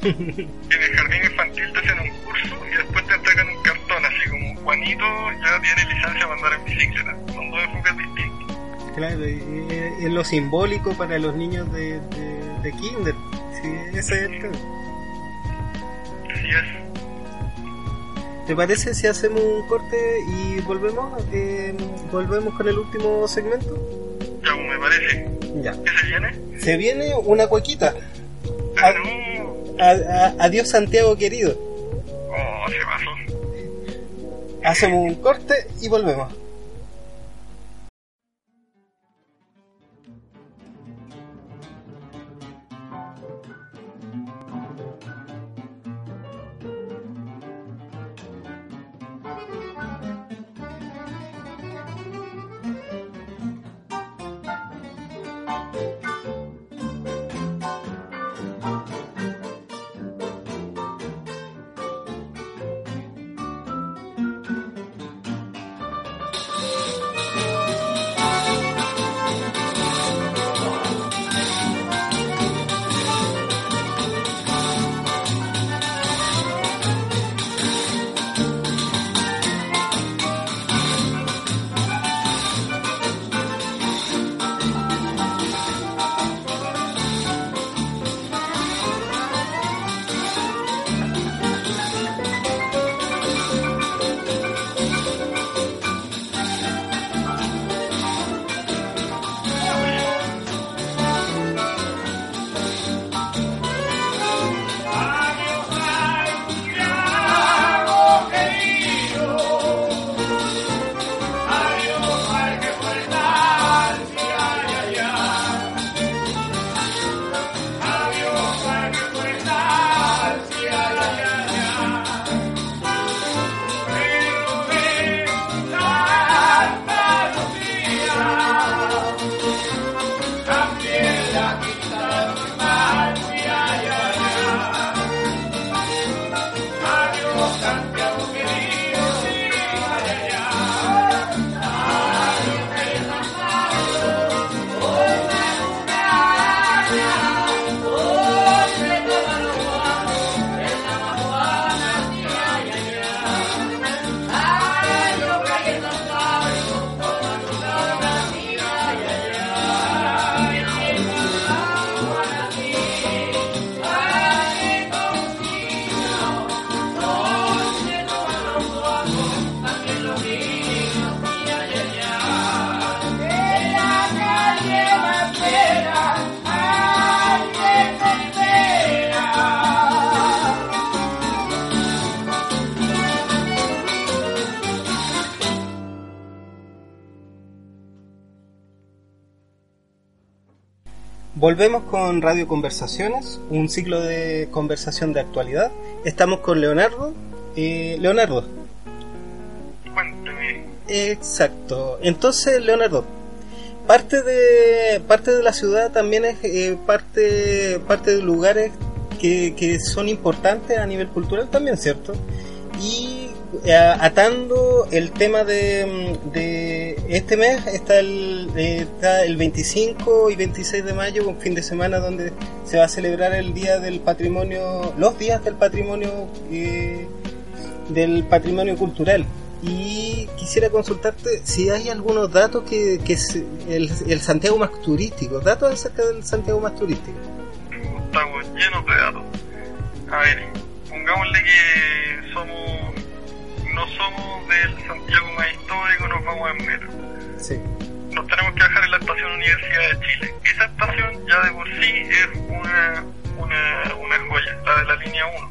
en el jardín infantil te hacen un curso y después te entregan un cartón, así como Juanito ya tiene licencia para andar en bicicleta. Son dos enfoques distintos. Claro, es lo simbólico para los niños de, de, de kinder. Sí, ese es el tema. Así es. ¿Te parece si hacemos un corte y volvemos? Eh, volvemos con el último segmento. Ya, pues, me parece. Ya. ¿Qué se viene? Se viene una cuequita. Adiós Santiago querido. Oh, se pasó. Hacemos un corte y volvemos. Radio Conversaciones, un ciclo de conversación de actualidad. Estamos con Leonardo. Eh, Leonardo. Cuénteme. Exacto. Entonces, Leonardo, parte de parte de la ciudad también es eh, parte parte de lugares que, que son importantes a nivel cultural también, ¿cierto? Y eh, atando el tema de, de este mes está el, eh, está el 25 y 26 de mayo, un fin de semana donde se va a celebrar el día del patrimonio, los días del patrimonio eh, del patrimonio cultural. Y quisiera consultarte si hay algunos datos que, que el Santiago más turístico, datos acerca del Santiago más turístico. Estamos llenos de datos. A ver, pongámosle que somos no somos del Santiago más histórico, nos vamos en metro. Sí. Nos tenemos que bajar en la estación Universidad de Chile. Esa estación ya de por sí es una, una, una joya, la de la línea 1.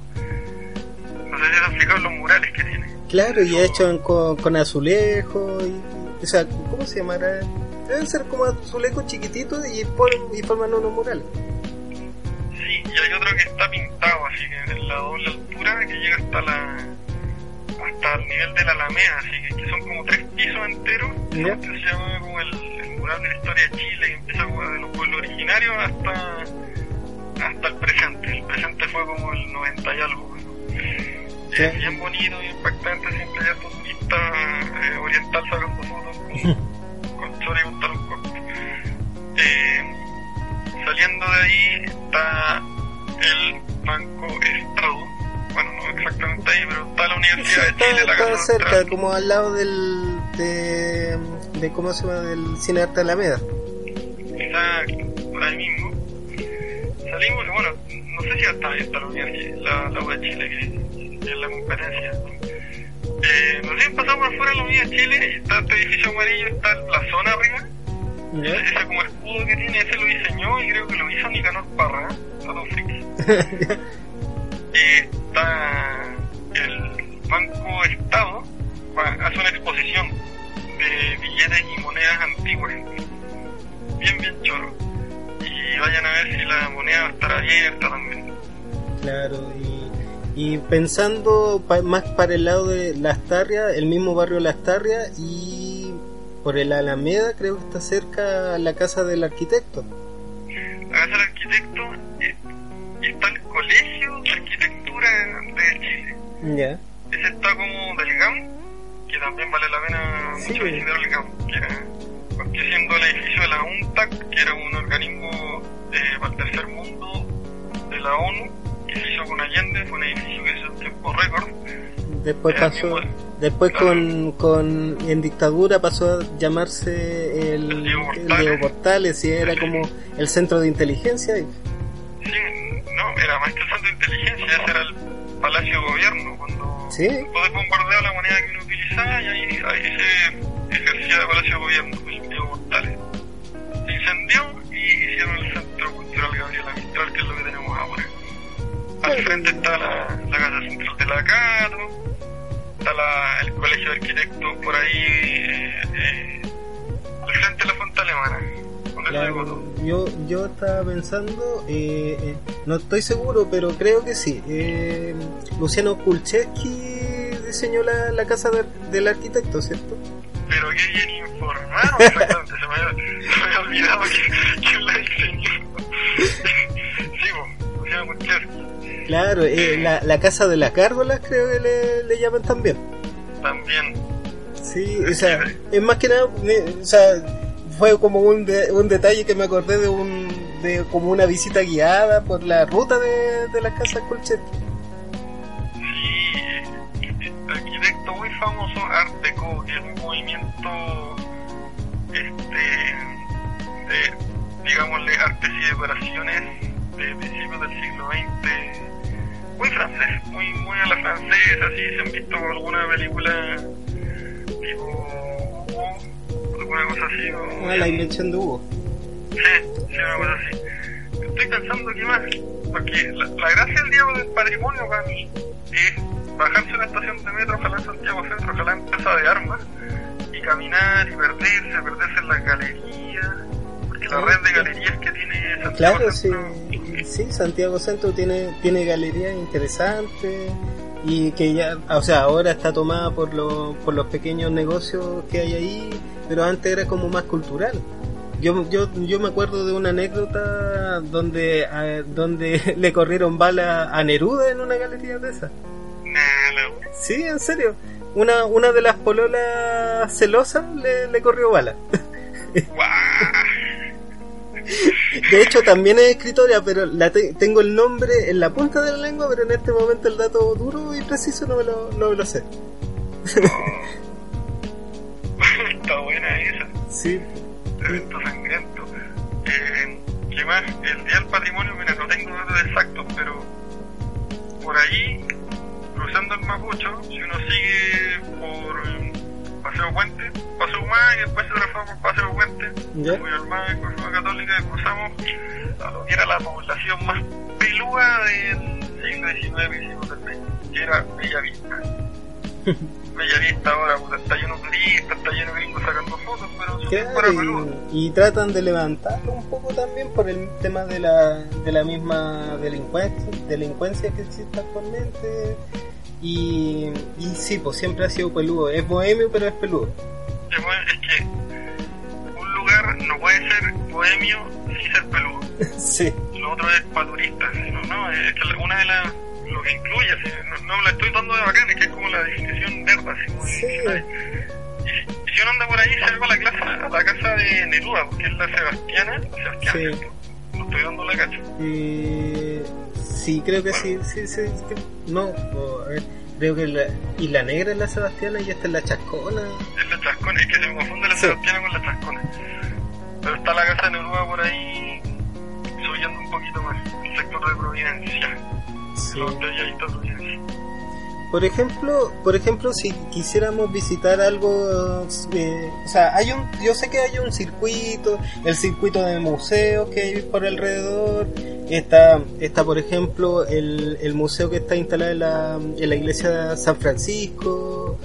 No sé si se han fijado los murales que tiene. Claro, y hecho con, con azulejo, y, o sea, ¿cómo se llamará? Deben ser como azulejos chiquititos y, y forman unos murales. Sí, y hay otro que está pintado, así que en la doble altura que llega hasta la hasta el nivel de la Alameda, así que, son como tres pisos enteros. Se llama como el, el mural de la historia de Chile, que empieza como de los pueblos originarios hasta hasta el presente. El presente fue como el 90 y algo. Sí. Es bien bonito y impactante, siempre hay estos turistas eh, oriental sacando fotos con, con chores y con talco. Eh, saliendo de ahí está el Banco Estado. Bueno, no exactamente ahí, pero está la Sí, Universidad de está, Chile, la está cerca, como al lado del, de, de, ¿cómo se llama? Del Cine Arte Alameda. Exacto, por ahí mismo. Salimos bueno, no sé si hasta ahí está la universidad, la, la U de Chile, que, que es la competencia. Eh, nos bien pasamos por fuera de la Unidad de Chile y está este edificio amarillo, está la zona arriba. Ese, ese como escudo que tiene, ese lo diseñó y creo que lo hizo Nicanor Parra, ¿eh? Está el Banco Estado, hace una exposición de billetes y monedas antiguas. Bien, bien choro. Y vayan a ver si la moneda va a estar abierta también. Claro, y, y pensando pa- más para el lado de Las Tarrias, el mismo barrio Las Tarrias y por el Alameda creo que está cerca la casa del arquitecto. La casa del arquitecto y, y está el Colegio de Chile. Ya. Ese está como del GAM, que también vale la pena Sí. mucho visitar el GAM, que era, porque siendo el edificio de la UNTAC, que era un organismo eh, para el tercer mundo de la ONU, que se hizo con Allende, fue un edificio que hizo en tiempo récord. Después Era pasó, después con, con en dictadura pasó a llamarse el, El Diego el Portales. Diego Portales y era como el centro de inteligencia. Sí, no, era más que el centro de inteligencia, ese era el Palacio de Gobierno, cuando Sí. después la moneda que uno utilizaba y ahí, ahí se ejercía de Palacio de Gobierno, el Diego Portales. Se incendió y hicieron el Centro Cultural Gabriela Mistral, que es lo que tenemos ahora. Al frente está la, la Casa Central de la Cato, está la, el Colegio de Arquitectos por ahí, eh, eh, al frente de la Fuente Alemana. Yo, yo estaba pensando, eh, eh, no estoy seguro, pero creo que sí. Eh, Luciano Kulcheski diseñó la, la casa del- del arquitecto, ¿cierto? Pero qué bien informado, se me había, se me había olvidado que, que la diseñó. sí, pues, Luciano Kuczewski, Claro, eh, la, la casa de las gárgolas creo que le, le llaman también. también. Sí, o sea, es más que nada, o sea, fue como un, de- un detalle que me acordé de un de como una visita guiada por la ruta de, de las casas Kulcheski. Sí, arquitecto muy famoso, Art Deco, que es un movimiento, este, de, digámosle, artes y decoraciones de principios del siglo XX, muy francés, muy, muy a la francesa, si se han visto alguna película tipo alguna cosa así, o- la invención de Hugo. Sí, sí, una cosa así. Estoy pensando que más, porque la, la gracia del día del patrimonio para mí es bajarse una estación de metro, ojalá en Santiago Centro, ojalá en Plaza de Armas, y caminar y perderse, perderse en las galerías, porque la red de galerías que tiene Santiago Claro, sí, Centro. sí, Santiago Centro tiene, tiene galerías interesantes y que ya, o sea, ahora está tomada por, los por los pequeños negocios que hay ahí, pero antes era como más cultural. Yo, yo, yo me acuerdo de una anécdota donde, a- donde le corrieron bala a Neruda en una galería de esas. Sí, en serio. Una, una de las pololas celosas le, le corrió bala. De hecho, también es escritora, pero la te- tengo el nombre en la punta de la lengua, pero en este momento el dato duro y preciso no me lo, no me lo sé. Está buena esa. Sí. evento sangriento. Eh, ¿Qué más? El Día del Patrimonio, mira, no tengo datos exactos, pero por ahí, cruzando el Mapocho, si uno sigue por Paseo Puente, Paseo Humá y después se transforma por Paseo Puente, ¿Ya? muy al Forma Católica, y cruzamos a lo que era la población más pelúa del siglo XIX, del XX, que era Bellavista. Bellavista ahora puta, está lleno de turistas, está lleno de gringos sacando fotos, pero era Claro, peludo. y, y tratan de levantarlo un poco también por el tema de la, de la misma delincuencia, delincuencia que existe actualmente. Y, y sí, pues siempre ha sido peludo. Es bohemio, pero es peludo. Es que un lugar no puede ser bohemio sin ser peludo. sí. Lo otro es para turistas. No, no, es que una de las. Lo que incluye, así, no, no la estoy dando de bacanes, que es como la definición verde, así como de Sí. Y, si- y si uno anda por ahí, va a la, clase, a la casa de Neruda, porque es la Sebastiana. Sebastiana, Sí. No estoy dando la cacha. Eh, sí, creo que sí, sí, sí. que- no, o, a ver, creo que la, y la negra es la Sebastiana y esta es la Chascona. Es la chascona, es que se me confunde la Sí. Sebastiana con la chascona. Pero está la casa de Neruda por ahí, subiendo un poquito más, el sector de Providencia. Sí. Los belladistas Providencia. Por ejemplo, por ejemplo, si quisiéramos visitar algo, eh, o sea, hay un, yo sé que hay un circuito, el circuito de museos que hay por alrededor. Está, está por ejemplo, el, el museo que está instalado en la, en la iglesia de San Francisco.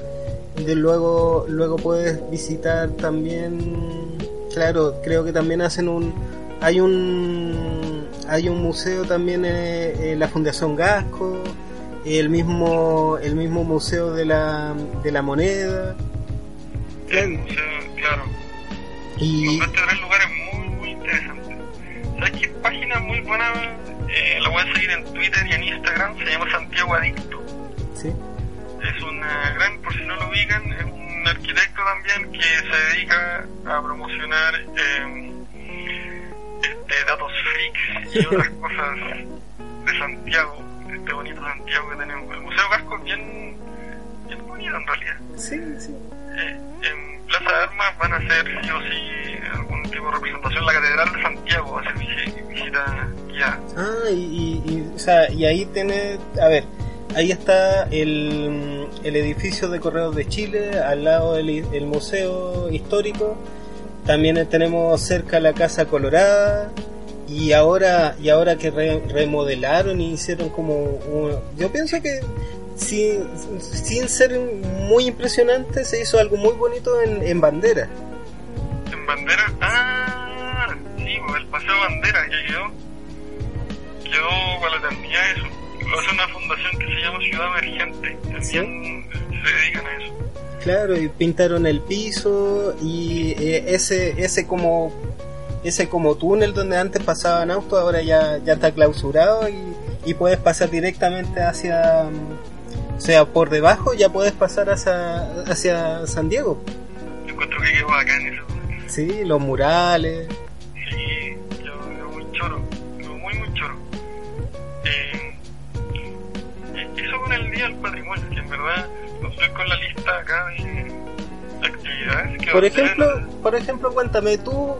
De luego, luego puedes visitar también, claro, creo que también hacen un, hay un, hay un museo también en, en la Fundación Gasco el mismo el mismo museo de la, de la moneda El museo, claro. y tres lugares muy, muy interesantes. ¿Sabes qué página muy buena? Eh, la voy a seguir en Twitter y en Instagram. Se llama Santiago Adicto. sí Es una gran, por si no lo ubican, es un arquitecto también que se dedica a promocionar eh, este, datos freaks y otras cosas de Santiago, este bonito Santiago que tenemos. El Museo Gasco es bien, bien bonito en realidad. sí sí Eh, en Plaza de Armas van a hacer sí o sí algún tipo de representación. La Catedral de Santiago va a ser visi- visita guiada. ah y, y, y, o sea, y ahí tiene a ver ahí está el, el edificio de Correos de Chile al lado del i- el museo histórico también tenemos cerca la casa colorada y ahora y ahora que re- remodelaron y hicieron como un- yo pienso que sin, sin ser muy impresionante se hizo algo muy bonito en, en bandera En Bandera, ah, sí, pues, el Paseo Bandera que quedó, quedó para la eternidad eso. Hace una fundación que se llama Ciudad Emergente. También se dedican a eso. Claro, y pintaron el piso y eh, ese ese como ese como túnel donde antes pasaban autos ahora ya ya está clausurado y, y puedes pasar directamente hacia mm, o sea, por debajo ya puedes pasar hacia hacia San Diego. Yo encuentro que quedó bacán eso. Sí, los murales. Sí, yo quedó muy choro, muy muy choro. Eh, y eso con el Día del Patrimonio, que en verdad no estoy con la lista acá de actividades que Por ejemplo, por ejemplo, cuéntame tú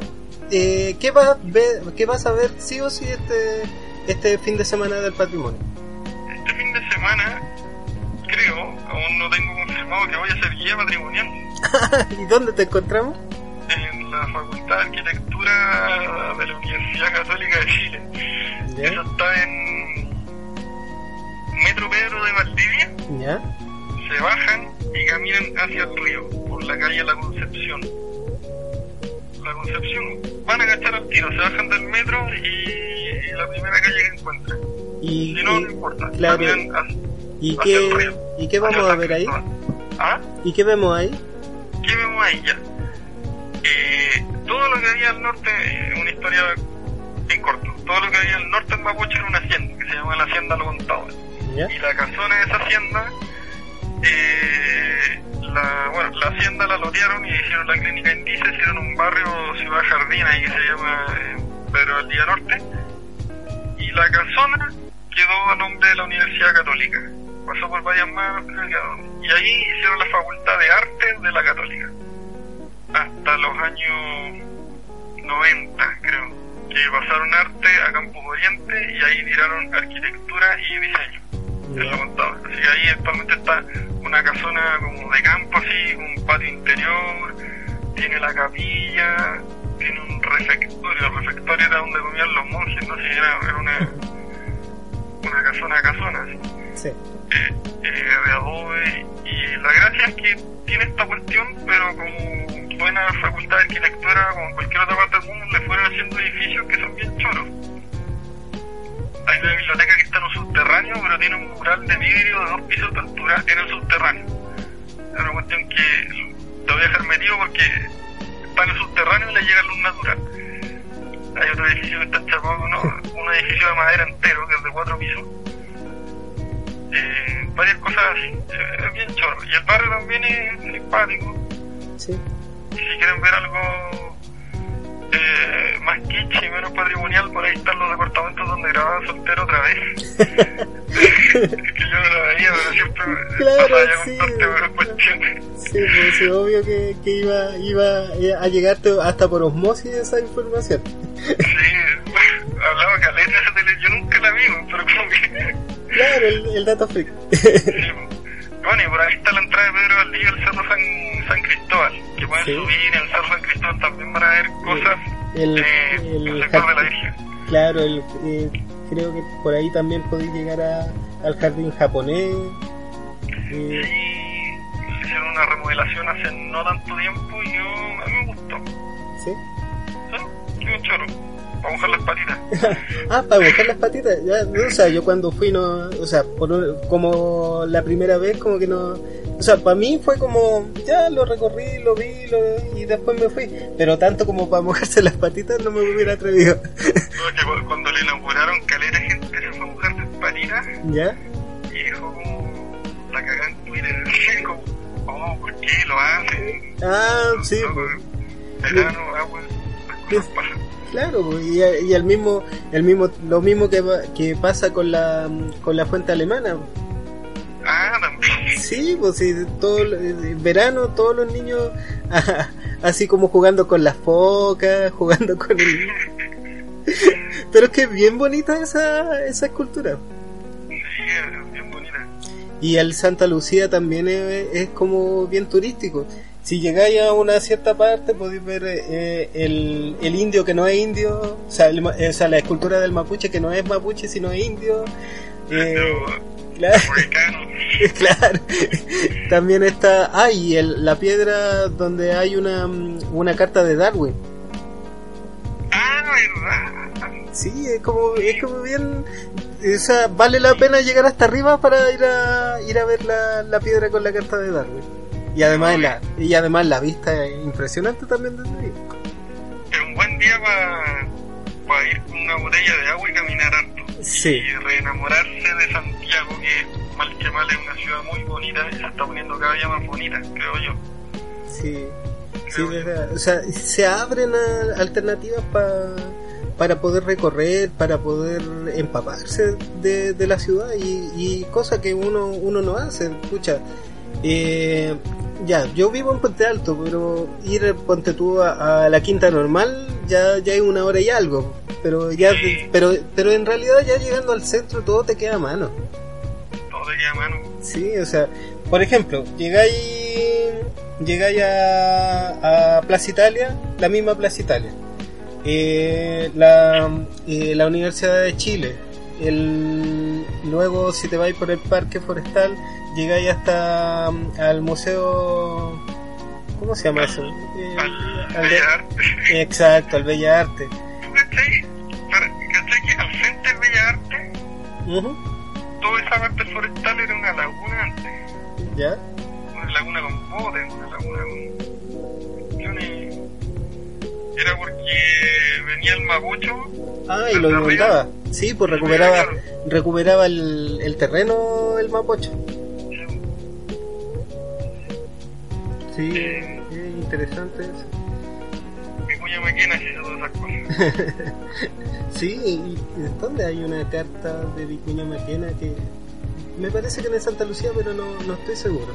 eh, ¿qué vas a ver, qué vas a ver sí o sí este este fin de semana del patrimonio? Este fin de semana, creo, aún no tengo confirmado que voy a ser guía patrimonial ¿Y dónde te encontramos? en la Facultad de Arquitectura de la Universidad Católica de Chile. ¿Ya? Eso está en Metro Pedro de Valdivia. ¿Ya? Se bajan y caminan hacia el río, por la calle La Concepción. La Concepción, van a cachar al tiro, se bajan del metro y, y la primera calle que encuentren. Y, Si no, no importa. claro, Caminan hacia- ¿y hacia qué, río, ¿y qué vamos a ver ahí? ¿Ah? ¿Y qué vemos ahí? ¿Qué vemos ahí ya? Eh, todo lo que había al norte, eh, una historia en corto, todo lo que había al norte en Mapuche era una hacienda, que se llama la Hacienda Lo Contador. ¿Ya? Y la casona de esa hacienda, eh, la, bueno, la hacienda la lotearon y hicieron la clínica Indice, hicieron un barrio Ciudad Jardín ahí que se llama eh, Pedro del Día Norte. Y la casona quedó a nombre de la Universidad Católica. Pasó por varias manos. Y ahí hicieron la Facultad de Artes de la Católica. Hasta los años 90, creo. Que pasaron arte a Campos Oriente y ahí tiraron arquitectura y diseño. Contaba. Así que ahí actualmente está una casona como de campo, así, con un patio interior, tiene la capilla, tiene un refectorio. El refectorio era donde comían los monjes, no sé, era, era una, una casona casona, así, Sí. eh, eh, de adobe. Y la gracia es que tiene esta cuestión, pero como buena facultad de arquitectura, como en cualquier otra parte del mundo, le fueron haciendo edificios que son bien choros. Hay una biblioteca que está en un subterráneo, pero tiene un mural de vidrio de dos pisos de altura en el subterráneo. Es una cuestión que te voy a dejar metido porque está en el subterráneo y le llega luz natural. Hay otro edificio que está chapado, ¿no? un edificio de madera entero que es de cuatro pisos. Eh, varias cosas así, es bien chorro. Y el barrio también es simpático. Sí. Si quieren ver algo eh, más kitsch y menos patrimonial, por ahí están los departamentos donde grababa soltero otra vez. es que yo no la veía, pero siempre Claro, sí. contarte cuestiones. Sí, pues sí, obvio que, que iba, iba a llegarte hasta por osmosis esa información. Sí, hablaba caleta de esa tele, yo nunca la vi, pero como que... Claro, el, el dato freak. Sí, bueno, y por ahí está la entrada de Pedro Valdivia al Cerro San, San Cristóbal, que pueden Sí. subir en el Cerro San Cristóbal también van a ver cosas El, eh, el sector de la Virgen. Claro, eh, creo que por ahí también podéis llegar a, al jardín japonés. Eh, Sí, hicieron una remodelación hace no tanto tiempo y yo, a mí me gustó. ¿sí? ¿Sí? Qué choro. Para mojar las patitas. ah, para buscar las patitas. Ya, no, o sea, yo cuando fui, no, o sea, por, como la primera vez, como que no. O sea, para mí fue como, ya lo recorrí, lo vi lo- y después me fui. Pero tanto como para mojarse las patitas no me hubiera atrevido. Porque cuando le inauguraron, calera gente se fue a mojar las patitas ¿Ya? y dijo como la cagada en Twitter. como, oh, ¿por qué lo hacen? Ah, sí, pues. Verano, agua. Claro, y, y el mismo, el mismo, lo mismo que, pasa con la, con la fuente alemana. Ah, también. Sí, pues sí, todo el verano todos los niños así como jugando con las focas, jugando con el... Pero es que es bien bonita esa, esa escultura. Sí, es bien bonita. Y el Santa Lucía también es, es como bien turístico. Si llegáis a una cierta parte podéis ver eh, el, el indio que no es indio, o sea, el ma- o sea, la escultura del mapuche que no es mapuche sino es indio. Eh, Pero, claro. Claro. También está. Ah, y el- la piedra donde hay una, mm, una carta de Darwin. Ah, verdad. Sí, es como, es como bien. O sea, vale la pena llegar hasta arriba para ir a, ir a ver la, la piedra con la carta de Darwin. Y además, la, y además la vista es impresionante también desde ahí. Es un buen día para ir con una botella de agua y caminar harto. Sí. Y reenamorarse de Santiago, que mal que mal es una ciudad muy bonita y se está poniendo cada día más bonita, creo yo. Sí. Sí, o sea, se abren a- alternativas pa- para poder recorrer, para poder empaparse de, de la ciudad y, y cosas que uno, uno no hace. Escucha, eh, ya, yo vivo en Puente Alto, pero ir, ponte tú, a, a la quinta normal ya, ya es una hora y algo. Pero ya, Sí. pero, pero en realidad ya llegando al centro todo te queda a mano. Todo te queda a mano. Sí, o sea, por ejemplo, llegáis, llegáis a, a Plaza Italia, la misma Plaza Italia, eh, la, eh, la Universidad de Chile, el, luego si te vais por el Parque Forestal, llegáis hasta mm, al Museo, ¿Cómo se llama eso? Eh, al al Bellas Artes. Exacto, al Bella Arte. ¿Tú cachai? Para- ¿Cachai que al frente del Bellas Artes, Ujú, toda esa parte forestal era una laguna antes? ¿Ya? Una laguna con botes, una laguna con. Era porque venía el mapucho Ah, y lo inundaba. Sí, pues recuperaba, recuperaba el, el terreno el mapocho. Sí, es interesante eso. Esas cosas. Sí, y, y ¿dónde hay una carta de Vicuña Maquena que me parece que en Santa Lucía, pero no, no estoy seguro.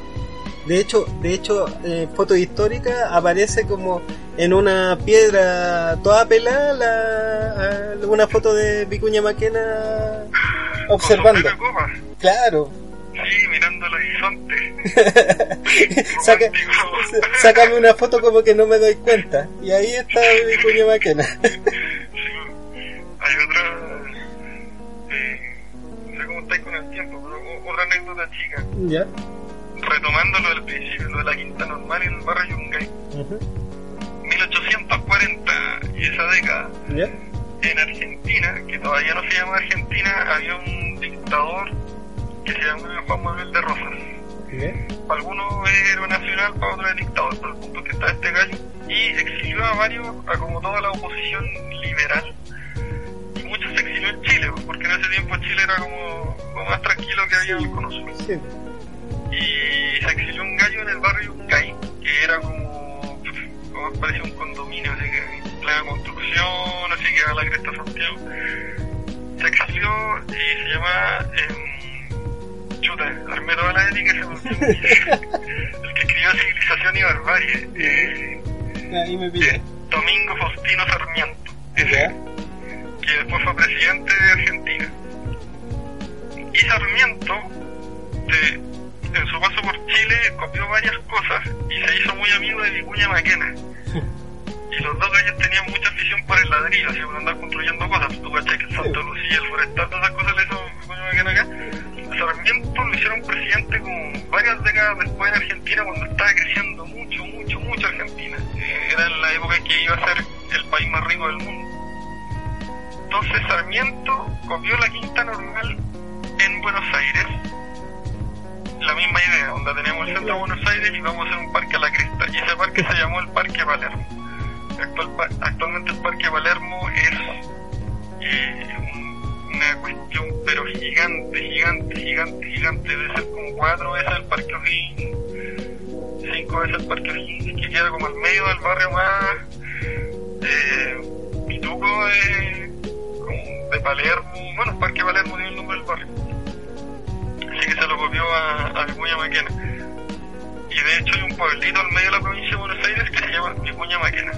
De hecho, de hecho, eh, foto histórica aparece como en una piedra toda pelada la- una foto de Vicuña Maquena observando. Claro. Sí, mirando el horizonte. Saca- sácame una foto como que no me doy cuenta. Y ahí está Vicuña Maquena. Hay otra. Eh, no sé cómo estáis con el tiempo, pero otra anécdota chica. ¿Ya? Retomando lo del principio, lo de la quinta normal en el barrio Yungay. Ujú. 1840 y esa década. En Argentina, que todavía no se llama Argentina, había un dictador que se llamaba Juan Manuel de Rosas. Para algunos era nacional, para otros era dictador, pero el punto que está este gallo y exilió a varios, a como toda la oposición liberal. Y muchos se exilió en Chile, porque en ese tiempo Chile era como lo más tranquilo que había en el cono sur. Sí. Y se exilió un gallo en el barrio Uncay, que era como, como parecía un condominio, así que en plena construcción, así que a la cresta Santiago. Se exilió y se llama, em, chuta, armé toda la ética y se me olvidó. el que escribió Civilización y Barbarie, eh, Ahí me pide. Domingo Faustino Sarmiento, ese, que después fue presidente de Argentina. Y Sarmiento, de- en su paso por Chile, copió varias cosas y se hizo muy amigo de Vicuña Maquena. Y los dos gallos tenían mucha afición por el ladrillo, así por andar construyendo cosas. Tú cachai que Santa Lucía, el Forestal, todas esas cosas le hizo Vicuña Maquena acá. Sarmiento lo hicieron presidente como varias décadas después en Argentina, cuando estaba creciendo mucho, mucho, mucho Argentina. Eh, era en la época en que iba a ser el país más rico del mundo. Entonces Sarmiento copió la quinta normal en Buenos Aires. La misma idea, donde tenemos el centro de Buenos Aires y vamos a hacer un parque a la cresta. Y ese parque se llamó el Parque Palermo. Actual- pa- actualmente el Parque Palermo es eh, un- una cuestión, pero gigante, gigante, gigante, gigante. Debe ser como cuatro veces el Parque O'Higgins, cinco veces el Parque O'Higgins, que queda como al medio del barrio más eh, pituco de, de Palermo. Bueno, el Parque Palermo tiene el nombre del barrio. Se lo copió a, a Vicuña Maquena. Y de hecho hay un pueblito al medio de la provincia de Buenos Aires que se llama Vicuña Maquena.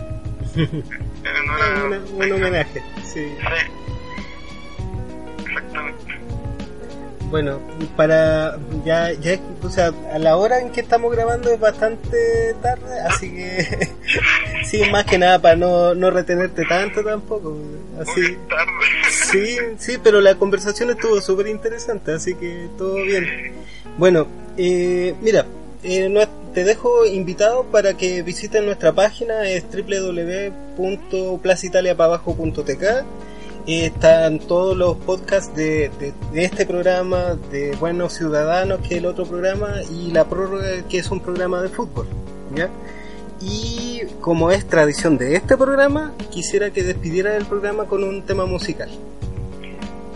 En honor a- Un, un homenaje, sí. Sí. Exactamente. Bueno, para ya, ya, o sea, a la hora en que estamos grabando es bastante tarde, así que sí, más que nada para no, no retenerte tanto tampoco. Así, sí, sí, pero la conversación estuvo súper interesante, así que todo bien. Bueno, eh, mira, eh, no- te dejo invitado para que visites nuestra página, es www.placitaliapabajo.tk. Eh, están todos los podcasts de, de- de este programa, de Buenos Ciudadanos, que es el otro programa, y La Prórroga, que es un programa de fútbol. ¿ya? Y como es tradición de este programa, quisiera que despidiera el programa con un tema musical.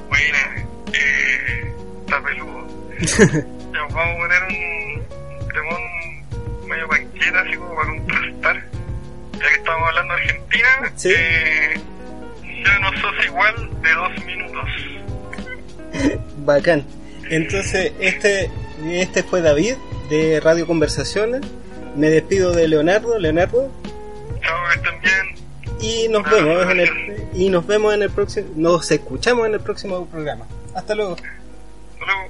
Buena. Eh, está peludo. Ya, vamos a poner un temón medio panqueta, así como para contrastar. Ya que estamos hablando de Argentina, Sí. eh, ya no sos igual de dos minutos. Bacán. Entonces, este, este fue David de Radio Conversaciones. Me despido de Leonardo, Leonardo, Chao, estén bien. y nos vemos en el y nos vemos en el próximo, nos escuchamos en el próximo programa. Hasta luego. Hasta luego.